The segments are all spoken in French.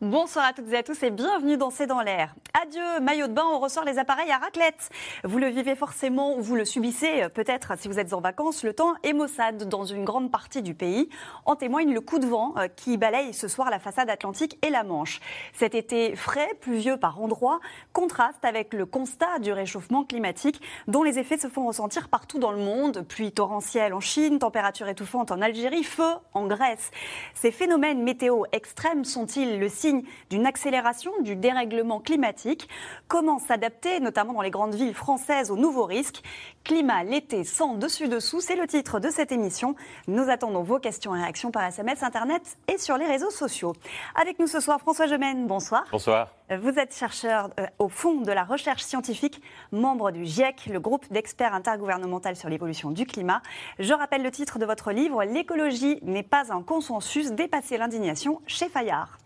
Bonsoir à toutes et à tous et bienvenue dans C'est dans l'air. Adieu maillot de bain, on ressort les appareils à raclette. Vous le vivez forcément ou vous le subissez peut-être si vous êtes en vacances. Le temps est maussade dans une grande partie du pays. En témoigne le coup de vent euh, qui balaye ce soir la façade atlantique et la Manche. Cet été frais, pluvieux par endroits, contraste avec le constat du réchauffement climatique dont les effets se font ressentir partout dans le monde. Pluie torrentielle en Chine, température étouffante en Algérie, feu en Grèce. Ces phénomènes météo extrêmes sont-ils le signe d'une accélération du dérèglement climatique. Comment s'adapter, notamment dans les grandes villes françaises, aux nouveaux risques? Climat l'été sans dessus-dessous, c'est le titre de cette émission. Nous attendons vos questions et réactions par SMS, Internet et sur les réseaux sociaux. Avec nous ce soir, François Gemène, bonsoir. Bonsoir. Vous êtes chercheur euh, au fond de la recherche scientifique, membre du GIEC, le groupe d'experts intergouvernemental sur l'évolution du climat. Je rappelle le titre de votre livre, L'écologie n'est pas un consensus, dépasser l'indignation chez Fayard.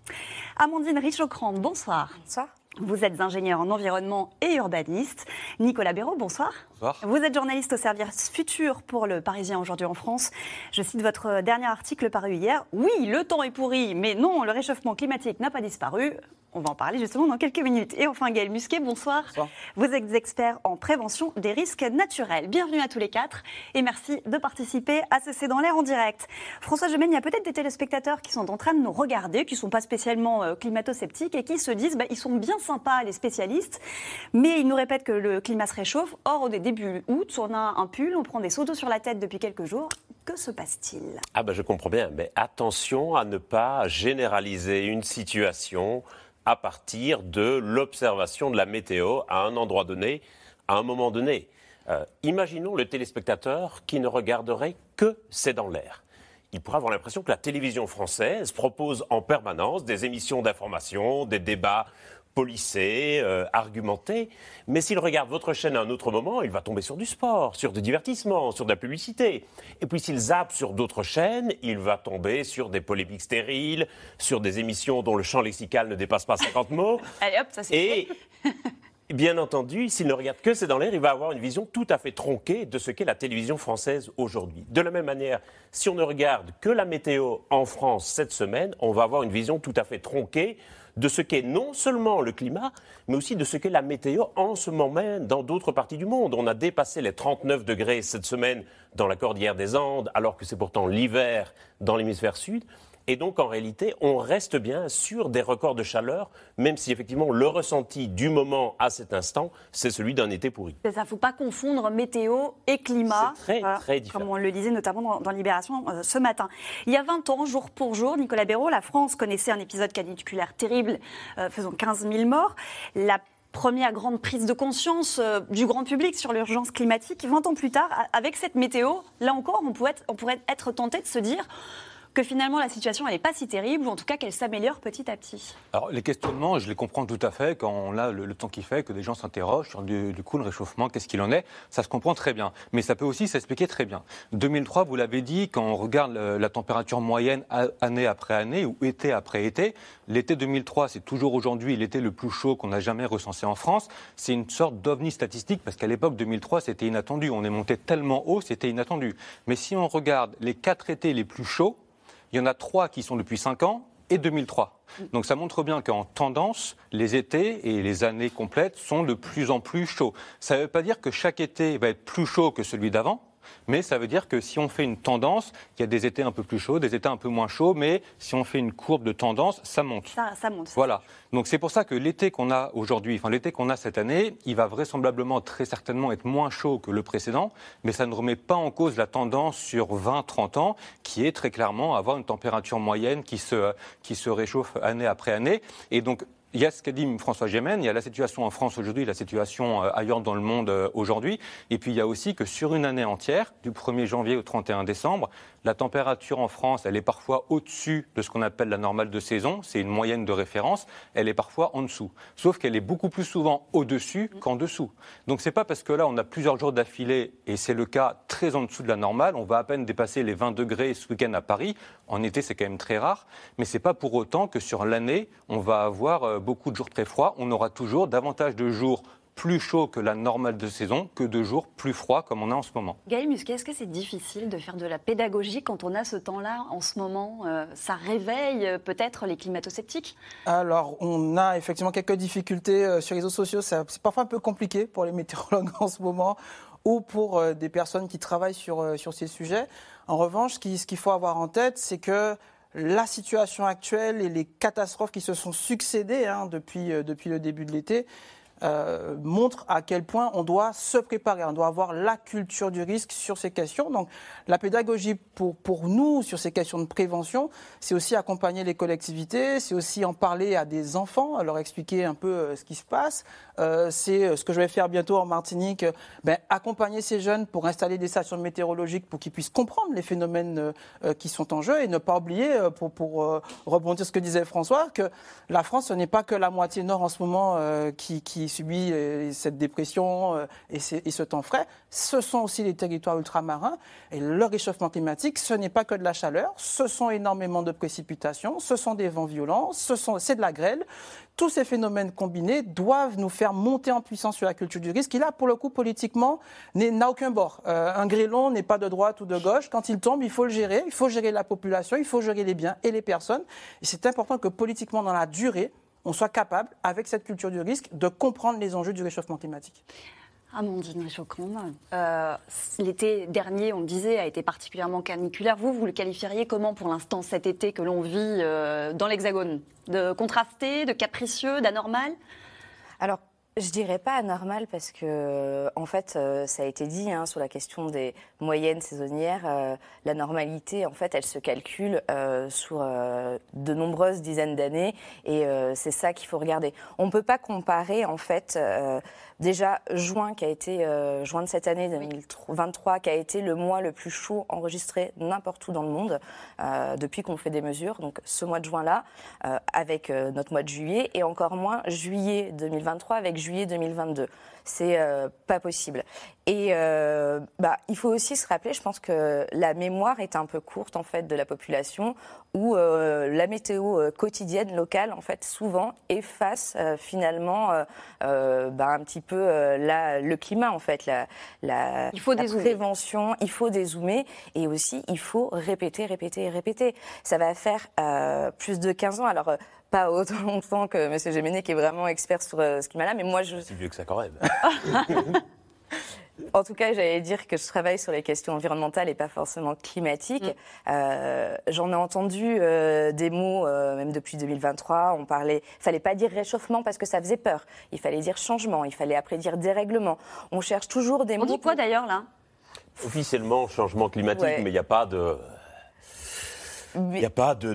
Amandine Richocrande, bonsoir. Bonsoir. Vous êtes ingénieur en environnement et urbaniste. Nicolas Béraud, bonsoir. Bonsoir. Vous êtes journaliste au service futur pour le Parisien aujourd'hui en France. Je cite votre dernier article paru hier. Oui, le temps est pourri, mais non, le réchauffement climatique n'a pas disparu. On va en parler justement dans quelques minutes. Et enfin, Gaël Musquet, bonsoir. Bonsoir. Vous êtes expert en prévention des risques naturels. Bienvenue à tous les quatre et merci de participer à ce C'est dans l'air en direct. François Gemène, il y a peut-être des téléspectateurs qui sont en train de nous regarder, qui ne sont pas spécialement euh, climato-sceptiques et qui se disent bah, ils sont bien sympas, les spécialistes, mais ils nous répètent que le climat se réchauffe. Or, au début août, on a un pull, on prend des seaux d'eau sur la tête depuis quelques jours. Que se passe-t-il? Ah ben je comprends bien, mais attention à ne pas généraliser une situation à partir de l'observation de la météo à un endroit donné, à un moment donné. Euh, imaginons le téléspectateur qui ne regarderait que C'est dans l'air. Il pourrait avoir l'impression que la télévision française propose en permanence des émissions d'information, des débats policés, euh, argumentés. Mais s'il regarde votre chaîne à un autre moment, il va tomber sur du sport, sur du divertissement, sur de la publicité. Et puis s'il zappe sur d'autres chaînes, il va tomber sur des polémiques stériles, sur des émissions dont le champ lexical ne dépasse pas 50 mots. Allez hop, ça c'est Et bien entendu, s'il ne regarde que C'est dans l'air, il va avoir une vision tout à fait tronquée de ce qu'est la télévision française aujourd'hui. De la même manière, si on ne regarde que la météo en France cette semaine, on va avoir une vision tout à fait tronquée de ce qu'est non seulement le climat, mais aussi de ce qu'est la météo en ce moment même dans d'autres parties du monde. On a dépassé les 39 degrés cette semaine dans la cordillère des Andes, alors que c'est pourtant l'hiver dans l'hémisphère sud. Et donc, en réalité, on reste bien sur des records de chaleur, même si effectivement le ressenti du moment à cet instant, c'est celui d'un été pourri. Ça ne faut pas confondre météo et climat. C'est très, très différent. Comme on le disait notamment dans, dans Libération euh, ce matin. Il y a 20 ans, jour pour jour, Nicolas Béraud, la France connaissait un épisode caniculaire terrible, euh, faisant 15 000 morts. La première grande prise de conscience euh, du grand public sur l'urgence climatique, 20 ans plus tard, avec cette météo, là encore, on pourrait être, on pourrait être tenté de se dire que finalement la situation n'est pas si terrible, ou en tout cas qu'elle s'améliore petit à petit. Alors, les questionnements, je les comprends tout à fait quand on a le, temps qui fait, que des gens s'interrogent sur du, coup le réchauffement, qu'est-ce qu'il en est. Ça se comprend très bien. Mais ça peut aussi s'expliquer très bien. 2003, vous l'avez dit, quand on regarde le- la température moyenne année après année ou été après été, l'été 2003, c'est toujours aujourd'hui l'été le plus chaud qu'on a jamais recensé en France. C'est une sorte d'ovni statistique parce qu'à l'époque 2003, c'était inattendu. On est monté tellement haut, c'était inattendu. Mais si on regarde les quatre étés les plus chauds, il y en a trois qui sont depuis 5 ans et 2003. Donc ça montre bien qu'en tendance, les étés et les années complètes sont de plus en plus chauds. Ça ne veut pas dire que chaque été va être plus chaud que celui d'avant, mais ça veut dire que si on fait une tendance, il y a des étés un peu plus chauds, des étés un peu moins chauds, mais si on fait une courbe de tendance, ça monte. Ça, ça monte. Voilà. Donc c'est pour ça que l'été qu'on a aujourd'hui, enfin l'été qu'on a cette année, il va vraisemblablement très certainement être moins chaud que le précédent, mais ça ne remet pas en cause la tendance sur 20-30 ans, qui est très clairement avoir une température moyenne qui se, qui se réchauffe année après année. Et donc il y a ce qu'a dit François Gémen, il y a la situation en France aujourd'hui, la situation euh, ailleurs dans le monde euh, aujourd'hui, et puis il y a aussi que sur une année entière, du 1er janvier au 31 décembre, la température en France, elle est parfois au-dessus de ce qu'on appelle la normale de saison, c'est une moyenne de référence, elle est parfois en dessous. Sauf qu'elle est beaucoup plus souvent au-dessus qu'en dessous. Donc c'est pas parce que là on a plusieurs jours d'affilée, et c'est le cas très en dessous de la normale, on va à peine dépasser les 20 degrés ce week-end à Paris, en été c'est quand même très rare, mais c'est pas pour autant que sur l'année on va avoir euh, beaucoup de jours très froids, on aura toujours davantage de jours plus chauds que la normale de saison que de jours plus froids comme on a en ce moment. Gaël Musquet, est-ce que c'est difficile de faire de la pédagogie quand on a ce temps-là en ce moment euh, Ça réveille euh, peut-être les climato-sceptiques? Alors, on a effectivement quelques difficultés euh, sur les réseaux sociaux. C'est parfois un peu compliqué pour les météorologues en ce moment ou pour des personnes qui travaillent sur, sur ces sujets. En revanche, ce qu'il faut avoir en tête, c'est que la situation actuelle et les catastrophes qui se sont succédées hein, depuis, euh, depuis le début de l'été euh, montre à quel point on doit se préparer, on doit avoir la culture du risque sur ces questions. Donc la pédagogie pour, pour nous sur ces questions de prévention, c'est aussi accompagner les collectivités, c'est aussi en parler à des enfants, leur expliquer un peu euh, ce qui se passe. Euh, c'est ce que je vais faire bientôt en Martinique, ben, accompagner ces jeunes pour installer des stations météorologiques pour qu'ils puissent comprendre les phénomènes qui sont en jeu et ne pas oublier, pour, rebondir ce que disait François, que la France, ce n'est pas que la moitié nord en ce moment qui, qui subit euh, cette dépression euh, et, ce temps frais, ce sont aussi les territoires ultramarins. Et le réchauffement climatique, ce n'est pas que de la chaleur, ce sont énormément de précipitations, ce sont des vents violents, c'est de la grêle. Tous ces phénomènes combinés doivent nous faire monter en puissance sur la culture du risque, qui là, pour le coup, politiquement, n'a aucun bord. Euh, un grêlon n'est pas de droite ou de gauche. Quand il tombe, il faut le gérer, il faut gérer la population, il faut gérer les biens et les personnes. Et c'est important que politiquement, dans la durée, on soit capable, avec cette culture du risque, de comprendre les enjeux du réchauffement climatique. Amandine Richaud-Combe, euh, l'été dernier, on le disait, a été particulièrement caniculaire. Vous, vous le qualifieriez comment pour l'instant cet été que l'on vit euh, dans l'Hexagone? De contrasté, de capricieux, d'anormal? Alors, je dirais pas anormal parce que, en fait, euh, ça a été dit hein, sur la question des moyennes saisonnières. Euh, la normalité, en fait, elle se calcule euh, sur de nombreuses dizaines d'années et c'est ça qu'il faut regarder. On ne peut pas comparer, en fait, déjà juin qui a été juin de cette année 2023 qui a été le mois le plus chaud enregistré n'importe où dans le monde depuis qu'on fait des mesures. Donc ce mois de juin là, avec notre mois de juillet et encore moins juillet 2023 avec juillet 2022. C'est euh, pas possible. Et euh, bah, il faut aussi se rappeler, je pense que la mémoire est un peu courte en fait de la population, où euh, la météo quotidienne locale en fait souvent efface finalement bah, un petit peu la, le climat en fait, la, la, il faut la prévention, il faut dézoomer et aussi il faut répéter, répéter et répéter. Ça va faire plus de 15 ans. Alors pas autant longtemps que M. Géméné, qui est vraiment expert sur euh, ce climat-là, mais moi je. C'est vieux que ça quand même. En tout cas, j'allais dire que je travaille sur les questions environnementales et pas forcément climatiques. Mm. Euh, J'en ai entendu euh, des mots, euh, même depuis 2023. On parlait, fallait pas dire réchauffement parce que ça faisait peur. Il fallait dire changement. Il fallait après dire dérèglement. On cherche toujours des mots. On dit quoi d'ailleurs là? Officiellement, changement climatique, mais il n'y a pas de. Il n'y a pas de,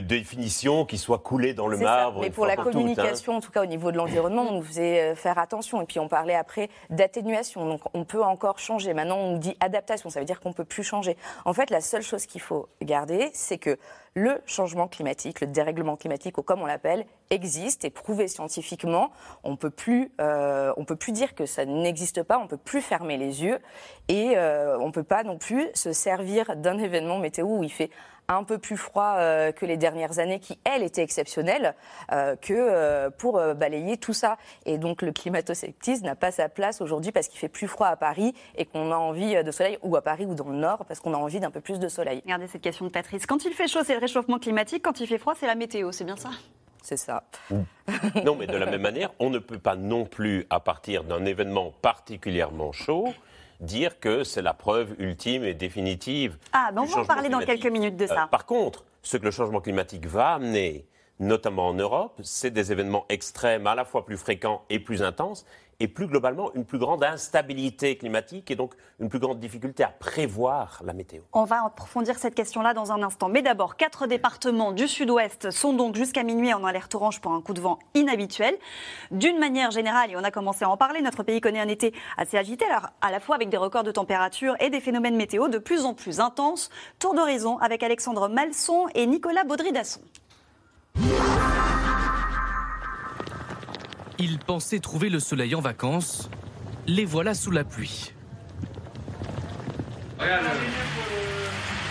définition qui soit coulée dans le marbre. Mais pour la hein. communication, en tout cas au niveau de l'environnement, on nous faisait euh, faire attention. Et puis on parlait après d'atténuation. Donc on peut encore changer. Maintenant, on dit adaptation. Ça veut dire qu'on ne peut plus changer. En fait, la seule chose qu'il faut garder, c'est que le changement climatique, le dérèglement climatique, ou comme on l'appelle, existe et prouvé scientifiquement. On peut plus, euh, on peut plus dire que ça n'existe pas. On peut plus fermer les yeux et euh, on peut pas non plus se servir d'un événement météo où il fait un peu plus froid euh, que les dernières années, qui, elles, étaient exceptionnelles, euh, que euh, pour balayer tout ça. Et donc le climato-sceptisme n'a pas sa place aujourd'hui parce qu'il fait plus froid à Paris et qu'on a envie de soleil, ou à Paris ou dans le Nord, parce qu'on a envie d'un peu plus de soleil. Regardez cette question de Patrice. Quand il fait chaud, c'est le réchauffement climatique. Quand il fait froid, c'est la météo. C'est bien ça? C'est ça. non, mais de la même manière, on ne peut pas non plus, à partir d'un événement particulièrement chaud, dire que c'est la preuve ultime et définitive. Ah, ben on va en parler dans quelques minutes de ça. Euh, par contre, ce que le changement climatique va amener, notamment en Europe, c'est des événements extrêmes à la fois plus fréquents et plus intenses. Et plus globalement une plus grande instabilité climatique et donc une plus grande difficulté à prévoir la météo. On va approfondir cette question-là dans un instant. Mais d'abord, quatre départements du sud-ouest sont donc jusqu'à minuit en alerte orange pour un coup de vent inhabituel. D'une manière générale, et on a commencé à en parler, notre pays connaît un été assez agité, alors à la fois avec des records de température et des phénomènes météo de plus en plus intenses. Tour d'horizon avec Alexandre Malson et Nicolas Baudry-Dasson. Ils pensaient trouver le soleil en vacances. Les voilà sous la pluie. Regarde,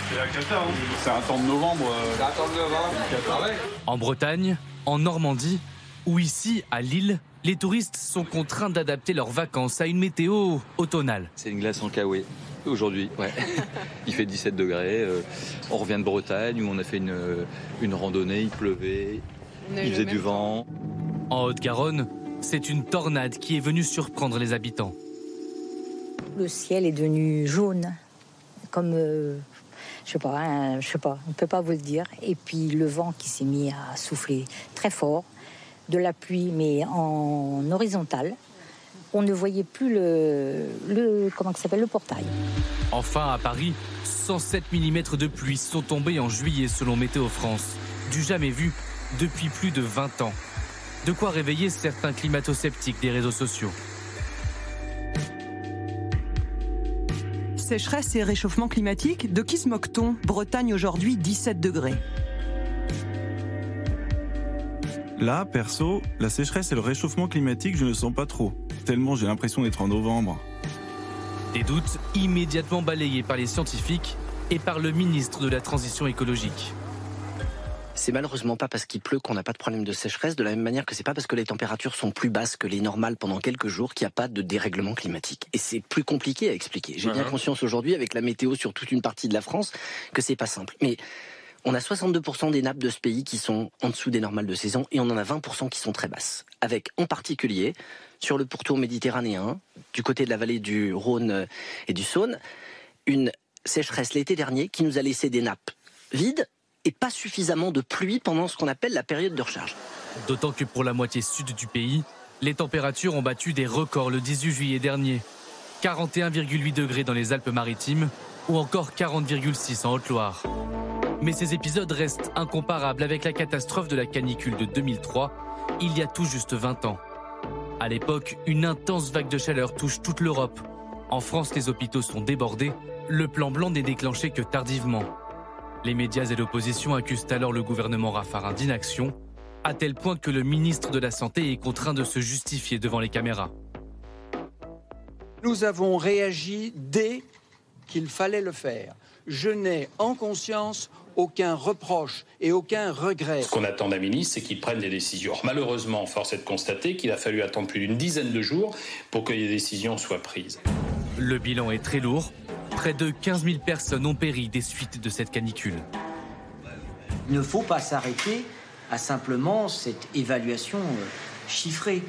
c'est la cata, hein. C'est un temps de novembre. euh, C'est un temps de novembre. En Bretagne, en Normandie ou ici, à Lille, les touristes sont contraints d'adapter leurs vacances à une météo automnale. C'est une glace en kawaii. Aujourd'hui, ouais. Il fait 17 degrés. euh, on revient de Bretagne où on a fait une, une randonnée, il pleuvait, il faisait du vent. En Haute-Garonne, c'est une tornade qui est venue surprendre les habitants. Le ciel est devenu jaune, comme euh, je sais pas, hein, je sais pas, on peut pas vous le dire. Et puis le vent qui s'est mis à souffler très fort, de la pluie mais en horizontale. On ne voyait plus le, le comment s'appelle le portail. Enfin, à Paris, 107 mm de pluie sont tombés en juillet selon Météo France. Du jamais vu depuis plus de 20 ans. De quoi réveiller certains climato-sceptiques des réseaux sociaux. Sécheresse et réchauffement climatique, de qui se moque-t-on? Bretagne aujourd'hui 17 degrés. Là, perso, la sécheresse et le réchauffement climatique, je ne sens pas trop. Tellement j'ai l'impression d'être en novembre. Des doutes immédiatement balayés par les scientifiques et par le ministre de la Transition écologique. C'est malheureusement pas parce qu'il pleut qu'on n'a pas de problème de sécheresse, de la même manière que c'est pas parce que les températures sont plus basses que les normales pendant quelques jours qu'il n'y a pas de dérèglement climatique. Et c'est plus compliqué à expliquer. J'ai bien conscience aujourd'hui, avec la météo sur toute une partie de la France, que c'est pas simple. Mais on a 62% des nappes de ce pays qui sont en dessous des normales de saison et on en a 20% qui sont très basses. Avec en particulier, sur le pourtour méditerranéen, du côté de la vallée du Rhône et du Saône, une sécheresse l'été dernier qui nous a laissé des nappes vides et pas suffisamment de pluie pendant ce qu'on appelle la période de recharge. D'autant que pour la moitié sud du pays, les températures ont battu des records le 18 juillet dernier. 41,8 degrés dans les Alpes-Maritimes ou encore 40,6 en Haute-Loire. Mais ces épisodes restent incomparables avec la catastrophe de la canicule de 2003, il y a tout juste 20 ans. À l'époque, une intense vague de chaleur touche toute l'Europe. En France, les hôpitaux sont débordés. Le plan blanc n'est déclenché que tardivement. Les médias et l'opposition accusent alors le gouvernement Raffarin d'inaction, à tel point que le ministre de la Santé est contraint de se justifier devant les caméras. Nous avons réagi dès qu'il fallait le faire. Je n'ai en conscience aucun reproche et aucun regret. Ce qu'on attend d'un ministre, c'est qu'il prenne des décisions. Or, malheureusement, force est de constater qu'il a fallu attendre plus d'une dizaine de jours pour que les décisions soient prises. Le bilan est très lourd. Près de 15 000 personnes ont péri des suites de cette canicule. Il ne faut pas s'arrêter à simplement cette évaluation euh, chiffrée.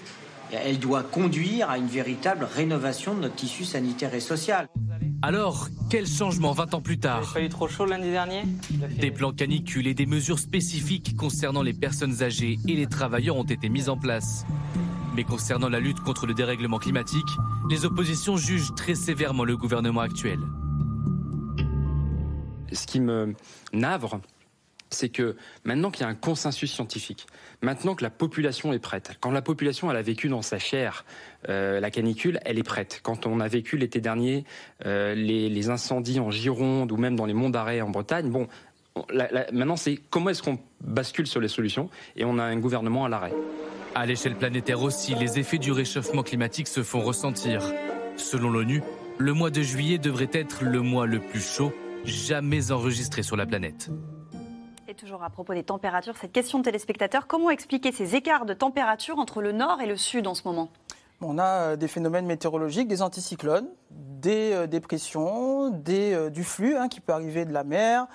Elle doit conduire à une véritable rénovation de notre tissu sanitaire et social. Alors, quel changement 20 ans plus tard? Pas eu trop chaud lundi dernier Des plans canicules et des mesures spécifiques concernant les personnes âgées et les travailleurs ont été mis en place. Mais concernant la lutte contre le dérèglement climatique, les oppositions jugent très sévèrement le gouvernement actuel. Ce qui me navre, c'est que maintenant qu'il y a un consensus scientifique, maintenant que la population est prête, quand la population elle a vécu dans sa chair euh, la canicule, elle est prête. Quand on a vécu l'été dernier euh, les, les incendies en Gironde ou même dans les monts d'Arrêt en Bretagne, bon, on- la- la- maintenant c'est comment est-ce qu'on bascule sur les solutions et on a un gouvernement à l'arrêt. À l'échelle planétaire aussi, les effets du réchauffement climatique se font ressentir. Selon l'ONU, le mois de juillet devrait être le mois le plus chaud jamais enregistré sur la planète. Et toujours à propos des températures, cette question de téléspectateurs, comment expliquer ces écarts de température entre le nord et le sud en ce moment? On a euh, des phénomènes météorologiques, des anticyclones, des euh, dépressions, euh, du flux hein, qui peut arriver de la mer.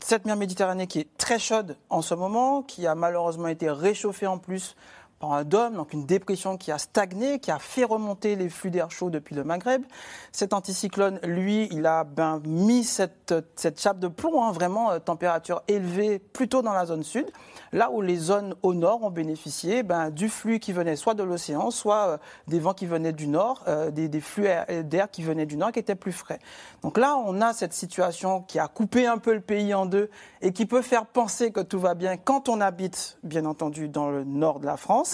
Cette mer Méditerranée qui est très chaude en ce moment, qui a malheureusement été réchauffée en plus par un dôme, donc une dépression qui a stagné, qui a fait remonter les flux d'air chaud depuis le Maghreb. Cet anticyclone, lui, il a ben, mis cette, cette chape de plomb, hein, vraiment euh, température élevée, plutôt dans la zone sud, là où les zones au nord ont bénéficié ben, du flux qui venait soit de l'océan, soit euh, des vents qui venaient du nord, euh, des, des flux air- d'air qui venaient du nord qui étaient plus frais. Donc là, on a cette situation qui a coupé un peu le pays en deux et qui peut faire penser que tout va bien quand on habite, bien entendu, dans le nord de la France.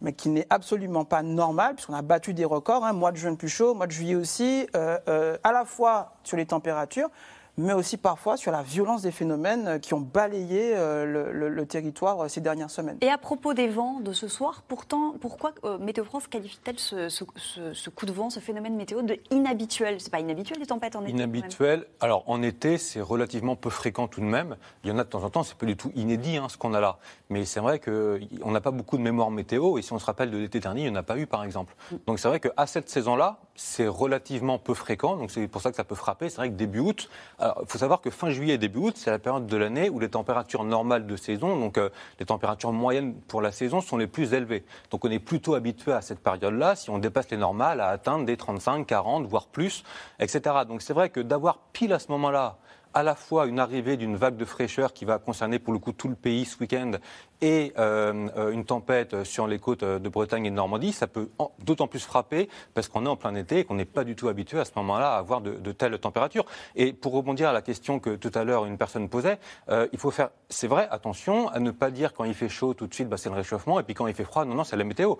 Mais qui n'est absolument pas normal, puisqu'on a battu des records, hein, mois de juin plus chaud, mois de juillet aussi, euh, euh, à la fois sur les températures, mais aussi parfois sur la violence des phénomènes qui ont balayé euh, le, le- le territoire euh, ces dernières semaines. Et à propos des vents de ce soir, pourtant, pourquoi euh, Météo France qualifie-t-elle ce, ce- ce- ce coup de vent, ce phénomène météo de inhabituel? C'est pas inhabituel les tempêtes en été. Inhabituel. Alors en été, c'est relativement peu fréquent tout de même. Il y en a de temps en temps, c'est pas du tout inédit hein, ce qu'on a là. Mais c'est vrai qu'on n'a pas beaucoup de mémoire météo. Et si on se rappelle de l'été dernier, il n'y en a pas eu par exemple. Donc c'est vrai qu'à cette saison-là, c'est relativement peu fréquent. Donc c'est pour ça que ça peut frapper. C'est vrai que début août, il faut savoir que fin juillet et début août, c'est la période de l'année où les températures normales de saison, donc euh, les températures moyennes pour la saison, sont les plus élevées. Donc on est plutôt habitué à cette période-là, si on dépasse les normales, à atteindre des 35, 40, voire plus, etc. Donc c'est vrai que d'avoir pile à ce moment-là à la fois une arrivée d'une vague de fraîcheur qui va concerner pour le coup tout le pays ce week-end et euh, euh, une tempête sur les côtes de Bretagne et de Normandie, ça peut d'autant plus frapper parce qu'on est en plein été et qu'on n'est pas du tout habitué à ce moment-là à avoir de, telles températures. Et pour rebondir à la question que tout à l'heure une personne posait, euh, il faut faire, c'est vrai, attention à ne pas dire quand il fait chaud tout de suite, bah, c'est le réchauffement, et puis quand il fait froid, non, non, c'est la météo.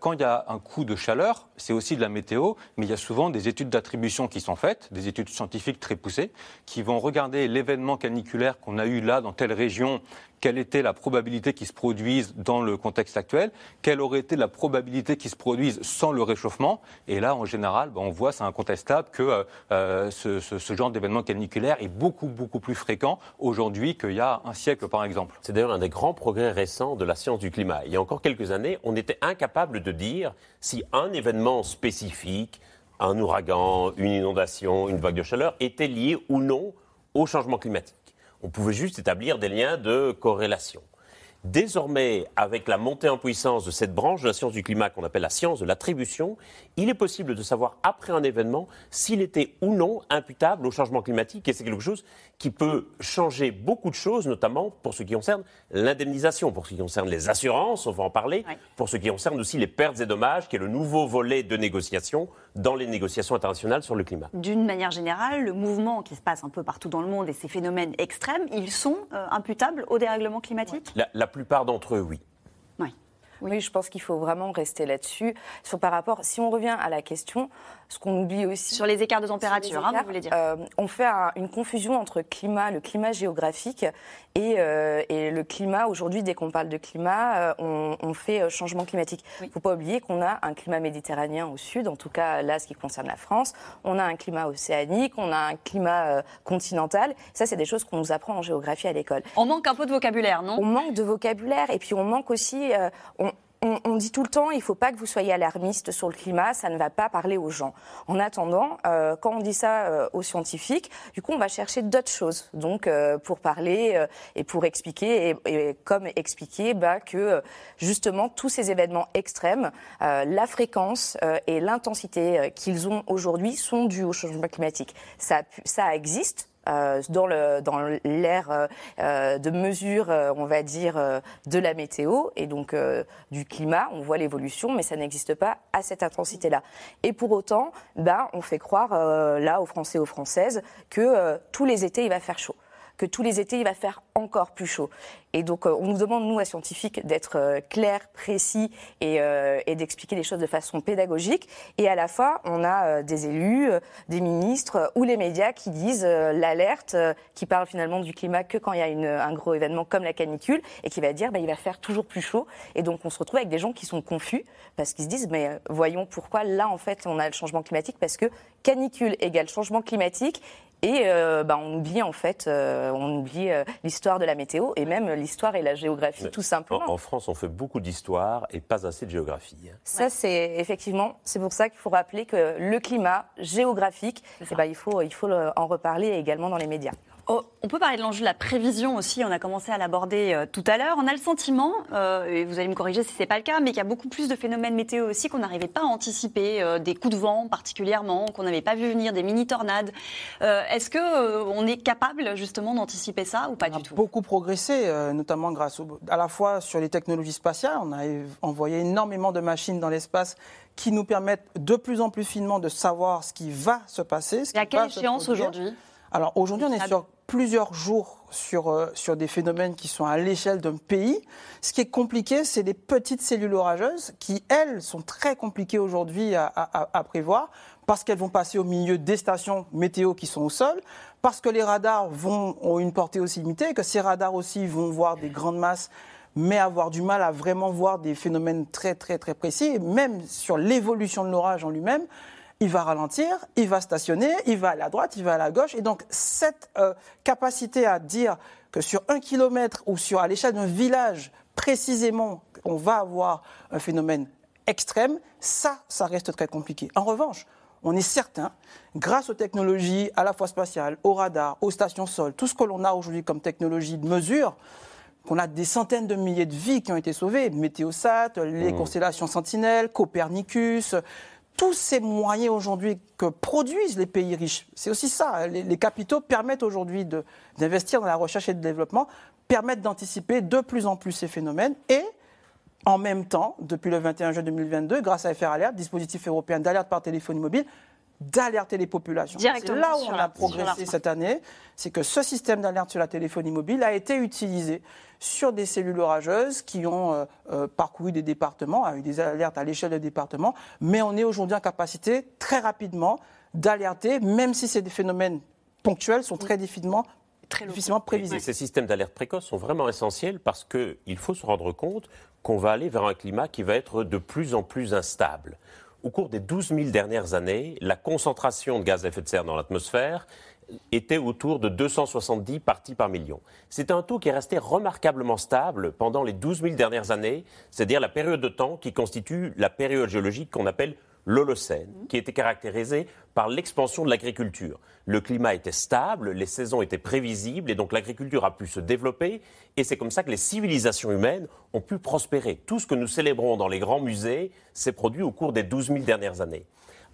Quand il y a un coup de chaleur, c'est aussi de la météo, mais il y a souvent des études d'attribution qui sont faites, des études scientifiques très poussées, qui vont regarder l'événement caniculaire qu'on a eu là dans telle région, quelle était la probabilité qu'il se produise dans le contexte actuel, quelle aurait été la probabilité qu'il se produise sans le réchauffement. Et là, en général, ben, on voit, c'est incontestable, que euh, euh, ce, ce- ce genre d'événement caniculaire est beaucoup, beaucoup plus fréquent aujourd'hui qu'il y a un siècle, par exemple. C'est d'ailleurs un des grands progrès récents de la science du climat. Il y a encore quelques années, on était incapable de dire si un événement spécifique, un ouragan, une inondation, une vague de chaleur, était lié ou non au changement climatique. On pouvait juste établir des liens de corrélation. Désormais, avec la montée en puissance de cette branche de la science du climat qu'on appelle la science de l'attribution, il est possible de savoir après un événement s'il était ou non imputable au changement climatique. Et c'est quelque chose qui peut changer beaucoup de choses, notamment pour ce qui concerne l'indemnisation, pour ce qui concerne les assurances, on va en parler, pour ce qui concerne aussi les pertes et dommages, qui est le nouveau volet de négociation dans les négociations internationales sur le climat. D'une manière générale, le mouvement qui se passe un peu partout dans le monde et ces phénomènes extrêmes, ils sont euh, imputables au dérèglement climatique? La, la plupart d'entre eux, oui. Oui, je pense qu'il faut vraiment rester là-dessus. Sur par rapport, si on revient à la question, ce qu'on oublie aussi Sur les écarts de température, hein, vous voulez dire euh, On fait un- une confusion entre climat, le climat géographique et, euh, et le climat. Aujourd'hui, dès qu'on parle de climat, euh, on, on fait changement climatique. Il ne faut pas oublier qu'on a un climat méditerranéen au sud, en tout cas là, ce qui concerne la France. On a un climat océanique, on a un climat euh, continental. Ça, c'est des choses qu'on nous apprend en géographie à l'école. On manque un peu de vocabulaire, non? On manque de vocabulaire et puis on manque aussi. on, on- on dit tout le temps, il ne faut pas que vous soyez alarmiste sur le climat, ça ne va pas parler aux gens. En attendant, euh, quand on dit ça euh, aux scientifiques, du coup, on va chercher d'autres choses. Donc, euh, pour parler euh, et pour expliquer, et, et comme expliquer bah, que euh, justement tous ces événements extrêmes, euh, la fréquence et l'intensité qu'ils ont aujourd'hui sont dus au changement climatique. Ça, ça existe. Euh, dans l'ère euh, euh, de mesure, on va dire, de la météo et donc du climat, on voit l'évolution, mais ça n'existe pas à cette intensité-là. Et pour autant, ben, on fait croire là aux Français, aux Françaises, que tous les étés il va faire chaud que tous les étés, il va faire encore plus chaud. Et donc, euh, on nous demande, nous, à scientifiques, d'être euh, clairs, précis et, euh, et d'expliquer les choses de façon pédagogique. Et à la fois, on a des élus, des ministres ou les médias qui disent l'alerte, qui parle finalement du climat que quand il y a un gros événement comme la canicule et qui va dire, bah, il va faire toujours plus chaud. Et donc, on se retrouve avec des gens qui sont confus parce qu'ils se disent, mais voyons pourquoi là, en fait, on a le changement climatique parce que canicule égale changement climatique et euh, bah, on oublie en fait, euh, on oublie euh, l'histoire de la météo et même l'histoire et la géographie tout simplement. En, en France, on fait beaucoup d'histoire et pas assez de géographie. hein. Ça, c'est effectivement, c'est pour ça qu'il faut rappeler que le climat géographique, eh ben, il faut, il faut le- en reparler également dans les médias. Oh, on peut parler de l'enjeu de la prévision aussi, on a commencé à l'aborder euh, tout à l'heure. On a le sentiment, euh, et vous allez me corriger si ce n'est pas le cas, mais qu'il y a beaucoup plus de phénomènes météo aussi qu'on n'arrivait pas à anticiper, euh, des coups de vent particulièrement, qu'on n'avait pas vu venir, des mini-tornades. Est-ce qu'on est capable justement d'anticiper ça ou pas du tout? beaucoup progressé, notamment grâce à la fois sur les technologies spatiales. On a envoyé énormément de machines dans l'espace qui nous permettent de plus en plus finement de savoir ce qui va se passer. Ce et à quelle échéance aujourd'hui? Alors aujourd'hui, on est sur plusieurs jours sur, euh, sur des phénomènes qui sont à l'échelle d'un pays. Ce qui est compliqué, c'est les petites cellules orageuses qui, elles, sont très compliquées aujourd'hui à, à, prévoir parce qu'elles vont passer au milieu des stations météo qui sont au sol, parce que les radars vont, ont une portée aussi limitée, que ces radars aussi vont voir des grandes masses mais avoir du mal à vraiment voir des phénomènes très très très précis, même sur l'évolution de l'orage en lui-même, il va ralentir, il va stationner, il va à la droite, il va à la gauche. Et donc, cette euh, capacité à dire que sur un kilomètre ou sur à l'échelle d'un village, précisément, on va avoir un phénomène extrême, ça, ça reste très compliqué. En revanche, on est certain, grâce aux technologies à la fois spatiales, aux radars, aux stations sol, tout ce que l'on a aujourd'hui comme technologie de mesure, qu'on a des centaines de milliers de vies qui ont été sauvées, Météosat, les mmh. constellations Sentinelle, Copernicus, tous ces moyens aujourd'hui que produisent les pays riches, c'est aussi ça. Hein. Les, capitaux permettent aujourd'hui d'investir dans la recherche et le développement, permettent d'anticiper de plus en plus ces phénomènes et en même temps, depuis le 21 juin 2022, grâce à FR dispositif européen d'alerte par téléphone mobile, d'alerter les populations. C'est là où on a progressé cette année, c'est que ce système d'alerte sur la téléphonie mobile a été utilisé sur des cellules orageuses qui ont euh, euh, parcouru des départements, a eu des alertes à l'échelle des départements, mais on est aujourd'hui en capacité très rapidement d'alerter, même si ces phénomènes ponctuels sont très difficilement très difficilement prévisibles. Ces systèmes d'alerte précoce sont vraiment essentiels parce qu'il faut se rendre compte qu'on va aller vers un climat qui va être de plus en plus instable. Au cours des 12 000 dernières années, la concentration de gaz à effet de serre dans l'atmosphère était autour de 270 parties par million. C'est un taux qui est resté remarquablement stable pendant les 12 000 dernières années, c'est-à-dire la période de temps qui constitue la période géologique qu'on appelle l'Holocène, qui était caractérisée par l'expansion de l'agriculture. Le climat était stable, les saisons étaient prévisibles et donc l'agriculture a pu se développer et c'est comme ça que les civilisations humaines ont pu prospérer. Tout ce que nous célébrons dans les grands musées s'est produit au cours des 12 000 dernières années.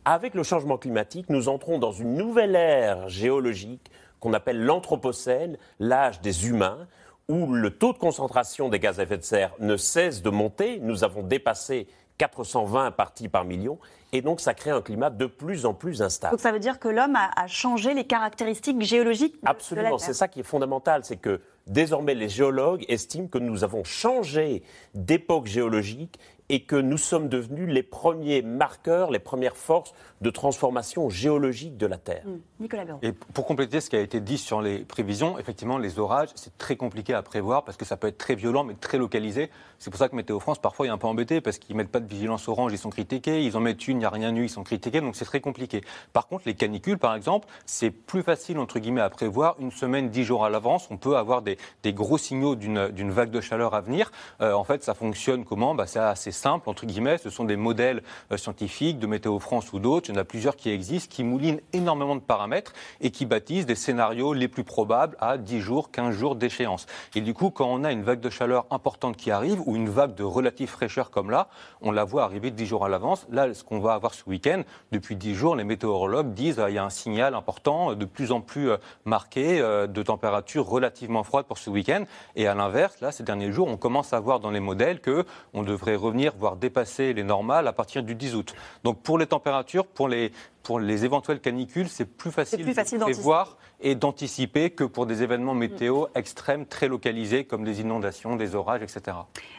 Avec le changement climatique, nous entrons dans une nouvelle ère géologique qu'on appelle l'Anthropocène, l'âge des humains, où le taux de concentration des gaz à effet de serre ne cesse de monter. Nous avons dépassé 420 parties par million. Et donc, ça crée un climat de plus en plus instable. Donc, ça veut dire que l'homme a, changé les caractéristiques géologiques Absolument, c'est ça qui est fondamental. C'est que désormais, les géologues estiment que nous avons changé d'époque géologique et que nous sommes devenus les premiers marqueurs, les premières forces de transformation géologique de la Terre. Mmh. Nicolas Béraud. Et pour compléter ce qui a été dit sur les prévisions, effectivement, les orages, c'est très compliqué à prévoir parce que ça peut être très violent, mais très localisé. C'est pour ça que Météo France, parfois, est un peu embêté parce qu'ils mettent pas de vigilance orange, ils sont critiqués. Ils en mettent une, il n'y a rien eu, ils sont critiqués. Donc c'est très compliqué. Par contre, les canicules, par exemple, c'est plus facile, entre guillemets, à prévoir. Une semaine, dix jours à l'avance, on peut avoir des, gros signaux d'une vague de chaleur à venir. Euh, en fait, ça fonctionne comment? Bah, C'est assez simple, entre guillemets. Ce sont des modèles euh, scientifiques de Météo France ou d'autres. Il y en a plusieurs qui existent, qui moulinent énormément de paramètres et qui baptisent des scénarios les plus probables à 10 jours, 15 jours d'échéance. Et du coup, quand on a une vague de chaleur importante qui arrive ou une vague de relative fraîcheur comme là, on la voit arriver 10 jours à l'avance. Là, ce qu'on va avoir ce week-end, depuis 10 jours, les météorologues disent qu'il euh, y a un signal important, de plus en plus euh, marqué, de température relativement froide pour ce week-end. Et à l'inverse, là, ces derniers jours, on commence à voir dans les modèles que on devrait revenir, voire dépasser les normales à partir du 10 août. Donc pour les températures, pour les, pour les éventuelles canicules, c'est plus facile, plus facile de prévoir et d'anticiper que pour des événements météo extrêmes, très localisés, comme des inondations, des orages, etc.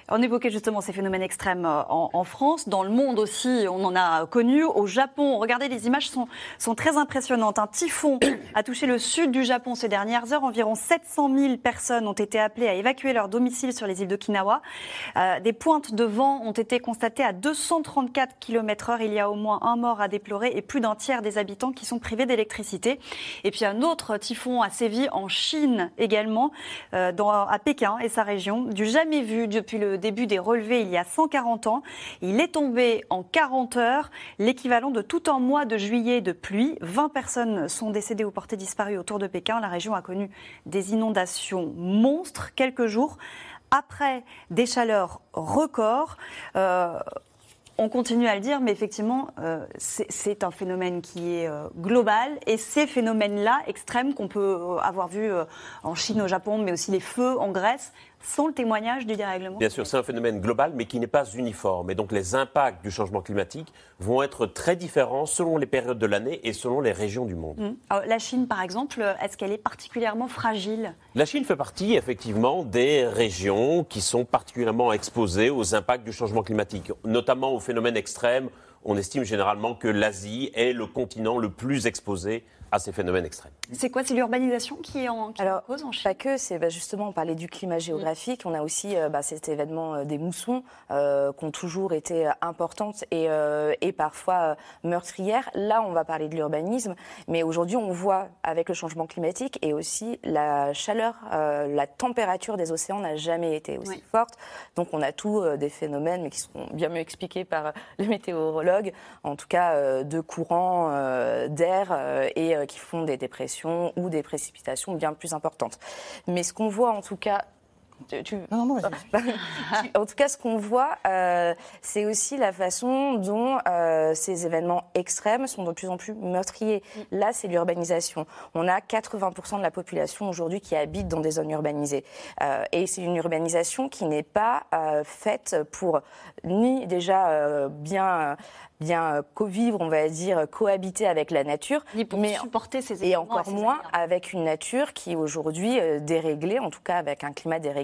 On évoquait justement ces phénomènes extrêmes euh, en, France, dans le monde aussi, on en a connu. Au Japon, regardez, les images sont, sont très impressionnantes. Un typhon a touché le sud du Japon ces dernières heures. Environ 700 000 personnes ont été appelées à évacuer leur domicile sur les îles d'Okinawa. Euh, des pointes de vent ont été constatées à 234 km/h. Il y a au moins un mort à déplorer et plus d'un d'un tiers des habitants qui sont privés d'électricité. Et puis un autre typhon a sévi en Chine également, euh, à Pékin et sa région, du jamais vu depuis le début des relevés il y a 140 ans. Il est tombé en 40 heures, l'équivalent de tout un mois de juillet de pluie. 20 personnes sont décédées ou portées disparues autour de Pékin. La région a connu des inondations monstres quelques jours après des chaleurs records. Euh, on continue à le dire, mais effectivement, euh, c'est un phénomène qui est euh, global. Et ces phénomènes-là, extrêmes, qu'on peut avoir vus en Chine, au Japon, mais aussi les feux en Grèce, sans le témoignage du dérèglement Bien sûr, c'est un phénomène global, mais qui n'est pas uniforme. Et donc les impacts du changement climatique vont être très différents selon les périodes de l'année et selon les régions du monde. Mmh. la Chine, par exemple, est-ce qu'elle est particulièrement fragile? La Chine fait partie, effectivement, des régions qui sont particulièrement exposées aux impacts du changement climatique, notamment aux phénomènes extrêmes. On estime généralement que l'Asie est le continent le plus exposé à ces phénomènes extrêmes. C'est quoi? C'est l'urbanisation qui est en, cause en Chine Pas que, c'est bah, justement, on parlait du climat géographique, on a aussi euh, bah, cet événement euh, des moussons euh, qui ont toujours été importantes et, et parfois meurtrières. Là, on va parler de l'urbanisme, mais aujourd'hui, on voit avec le changement climatique et aussi la chaleur, la température des océans n'a jamais été aussi forte. Donc, on a tous des phénomènes, mais qui seront bien mieux expliqués par les météorologues, en tout cas de courants d'air et qui font des dépressions ou des précipitations bien plus importantes. Mais ce qu'on voit en tout cas non, non, en tout cas, ce qu'on voit, euh, c'est aussi la façon dont euh, ces événements extrêmes sont de plus en plus meurtriers. Mm. Là, c'est l'urbanisation. On a 80% de la population aujourd'hui qui habite dans des zones urbanisées. Euh, et c'est une urbanisation qui n'est pas faite pour ni déjà bien bien co-vivre, on va dire, cohabiter avec la nature. mais supporter ces Et encore moins avec une nature qui est aujourd'hui déréglée, en tout cas avec un climat déréglé,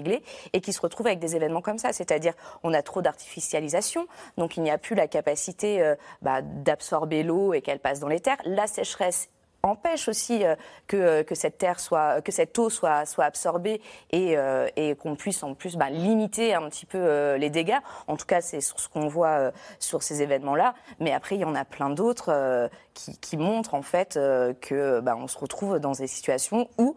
et qui se retrouve avec des événements comme ça. C'est-à-dire, on a trop d'artificialisation, donc il n'y a plus la capacité euh, bah, d'absorber l'eau et qu'elle passe dans les terres. La sécheresse empêche aussi euh, que, que, cette eau soit, absorbée et, euh, qu'on puisse en plus bah, limiter un petit peu euh, les dégâts. En tout cas, c'est ce qu'on voit sur ces événements-là. Mais après, il y en a plein d'autres qui, qui, montrent en fait que bah, on se retrouve dans des situations où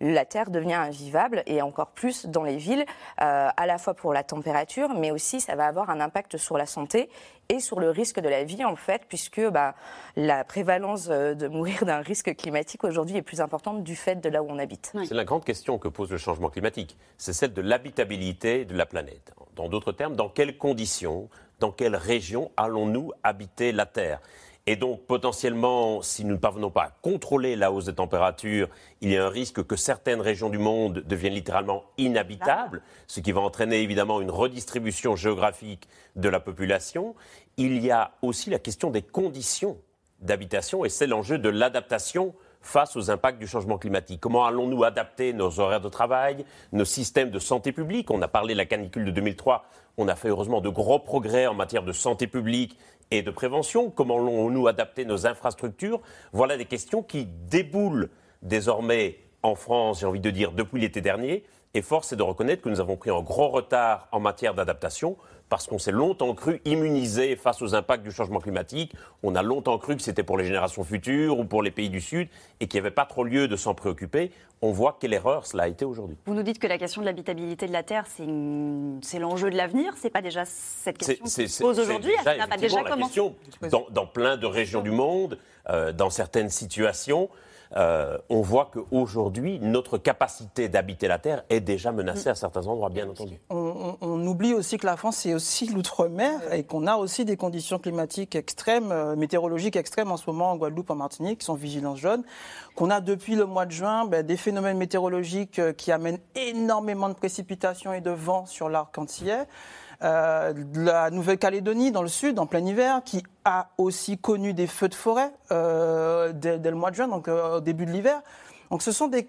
la terre devient invivable et encore plus dans les villes, euh, à la fois pour la température, mais aussi ça va avoir un impact sur la santé et sur le risque de la vie en fait, puisque bah, la prévalence euh, de mourir d'un risque climatique aujourd'hui est plus importante du fait de là où on habite. C'est la grande question que pose le changement climatique, c'est celle de l'habitabilité de la planète. Dans d'autres termes, dans quelles conditions, dans quelles régions allons-nous habiter la Terre? Et donc, potentiellement, si nous ne parvenons pas à contrôler la hausse des températures, il y a un risque que certaines régions du monde deviennent littéralement inhabitables, ce qui va entraîner évidemment une redistribution géographique de la population. Il y a aussi la question des conditions d'habitation, et c'est l'enjeu de l'adaptation face aux impacts du changement climatique. Comment allons-nous adapter nos horaires de travail, nos systèmes de santé publique? On a parlé de la canicule de 2003. On a fait heureusement de gros progrès en matière de santé publique et de prévention. Comment allons-nous adapter nos infrastructures? Voilà des questions qui déboulent désormais en France, j'ai envie de dire, depuis l'été dernier. Et force est de reconnaître que nous avons pris un gros retard en matière d'adaptation parce qu'on s'est longtemps cru immunisé face aux impacts du changement climatique. On a longtemps cru que c'était pour les générations futures ou pour les pays du Sud et qu'il n'y avait pas trop lieu de s'en préoccuper. On voit quelle erreur cela a été aujourd'hui. Vous nous dites que la question de l'habitabilité de la Terre, c'est l'enjeu de l'avenir. C'est pas déjà cette question qui se pose aujourd'hui Elle n'a pas déjà commencé dans, dans, plein de régions du monde, euh, dans certaines situations. Euh, on voit qu'aujourd'hui, notre capacité d'habiter la Terre est déjà menacée à certains endroits, bien entendu. On, oublie aussi que la France, c'est aussi l'outre-mer et qu'on a aussi des conditions climatiques extrêmes, euh, météorologiques extrêmes en ce moment en Guadeloupe, en Martinique, qui sont vigilance jaune, qu'on a depuis le mois de juin ben, des phénomènes météorologiques euh, qui amènent énormément de précipitations et de vent sur l'arc antillais. Euh, la Nouvelle-Calédonie dans le sud, en plein hiver, qui a aussi connu des feux de forêt euh, dès, le mois de juin, donc euh, au début de l'hiver. Donc ce sont des,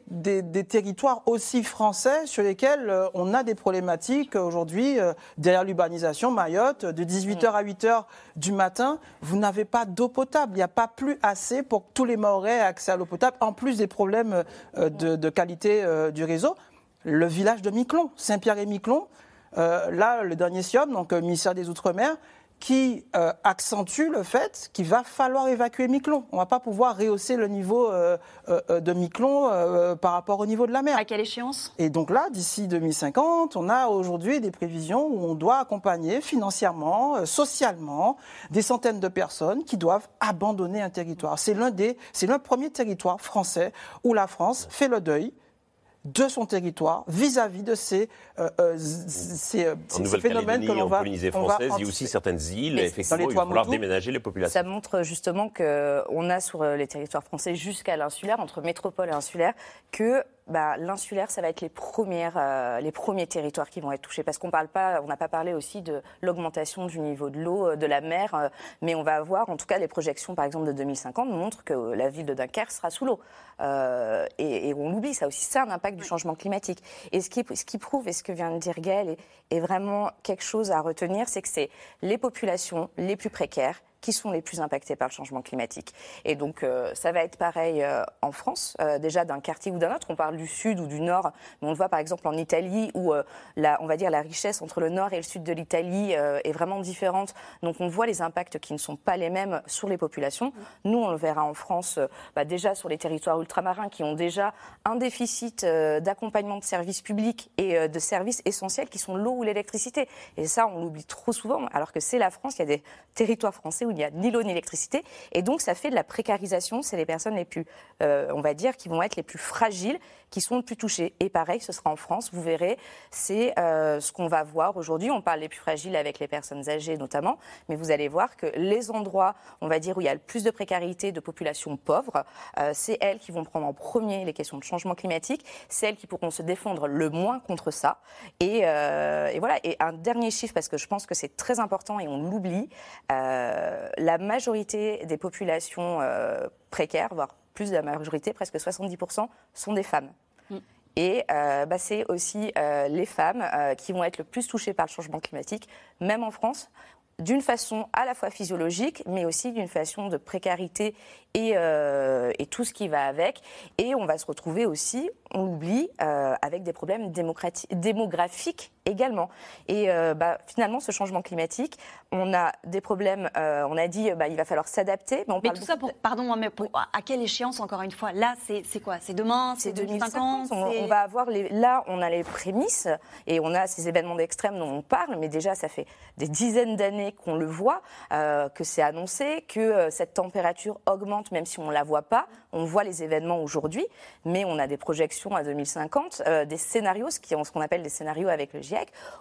territoires aussi français sur lesquels on a des problématiques aujourd'hui. derrière l'urbanisation, Mayotte, de 18h à 8h du matin, vous n'avez pas d'eau potable. Il n'y a pas plus assez pour que tous les Maorais aient accès à l'eau potable, en plus des problèmes de, de, qualité du réseau. Le village de Miquelon, Saint-Pierre et Miquelon, euh, là, le dernier SIOM, donc euh, ministère des Outre-mer, qui euh, accentue le fait qu'il va falloir évacuer Miquelon. On ne va pas pouvoir rehausser le niveau euh, de Miquelon par rapport au niveau de la mer. À quelle échéance? Et donc là, d'ici 2050, on a aujourd'hui des prévisions où on doit accompagner financièrement, socialement, des centaines de personnes qui doivent abandonner un territoire. C'est l'un des, c'est le premier territoire français où la France fait le deuil de son territoire vis-à-vis de ces, euh, euh, ces, euh, En ces Nouvelle-Calédonie, phénomènes que l'on en va, Polynésie va française, il y a aussi certaines îles, Mais effectivement, il va falloir déménager les populations. Ça montre justement qu'on a sur euh, les territoires français jusqu'à l'insulaire, entre métropole et insulaire, que bah, l'insulaire, ça va être les, premières, euh, les premiers territoires qui vont être touchés. Parce qu'on parle pas, on n'a pas parlé aussi de l'augmentation du niveau de l'eau, euh, de la mer, euh, mais on va avoir, en tout cas, les projections, par exemple, de 2050 montrent que la ville de Dunkerque sera sous l'eau. Euh, et, et on l'oublie, ça aussi, c'est un impact du changement climatique. Et ce qui, ce qui prouve, et ce que vient de dire Gaël, est, est vraiment quelque chose à retenir, c'est que c'est les populations les plus précaires qui sont les plus impactés par le changement climatique. Et donc, euh, ça va être pareil euh, en France, euh, déjà d'un quartier ou d'un autre. On parle du sud ou du nord, mais on le voit par exemple en Italie, où la, on va dire la richesse entre le nord et le sud de l'Italie est vraiment différente. Donc, on voit les impacts qui ne sont pas les mêmes sur les populations. Nous, on le verra en France, bah, déjà sur les territoires ultramarins qui ont déjà un déficit d'accompagnement de services publics et de services essentiels qui sont l'eau ou l'électricité. Et ça, on l'oublie trop souvent, alors que c'est la France. Il y a des territoires français il n'y a ni l'eau ni l'électricité. Et donc, ça fait de la précarisation. C'est les personnes les plus, euh, on va dire, qui vont être les plus fragiles, qui sont le plus touchées. Et pareil, ce sera en France. Vous verrez, c'est euh, ce qu'on va voir aujourd'hui. On parle des plus fragiles avec les personnes âgées notamment. Mais vous allez voir que les endroits, on va dire, où il y a le plus de précarité, de populations pauvres, euh, c'est elles qui vont prendre en premier les questions de changement climatique. C'est elles qui pourront se défendre le moins contre ça. Et, euh, et voilà. Et un dernier chiffre, parce que je pense que c'est très important et on l'oublie. la majorité des populations précaires, voire plus de la majorité, presque 70%, sont des femmes. Et euh, bah, c'est aussi euh, les femmes euh, qui vont être le plus touchées par le changement climatique, même en France, d'une façon à la fois physiologique, mais aussi d'une façon de précarité et, et tout ce qui va avec. Et on va se retrouver aussi, on l'oublie, avec des problèmes démographiques également. Et euh, bah, finalement, ce changement climatique, on a des problèmes, euh, on a dit bah, il va falloir s'adapter. Mais, on Mais parle tout ça, pour, pardon, hein, mais pour- à quelle échéance, encore une fois? Là, c'est quoi? C'est demain? C'est 2050 2050. On, va avoir les, là, on a les prémices et on a ces événements d'extrême dont on parle, mais déjà, ça fait des dizaines d'années qu'on le voit, euh, que c'est annoncé, que cette température augmente, même si on ne la voit pas. On voit les événements aujourd'hui, mais on a des projections à 2050, euh, des scénarios, ce qu'on appelle des scénarios avec le GIEC,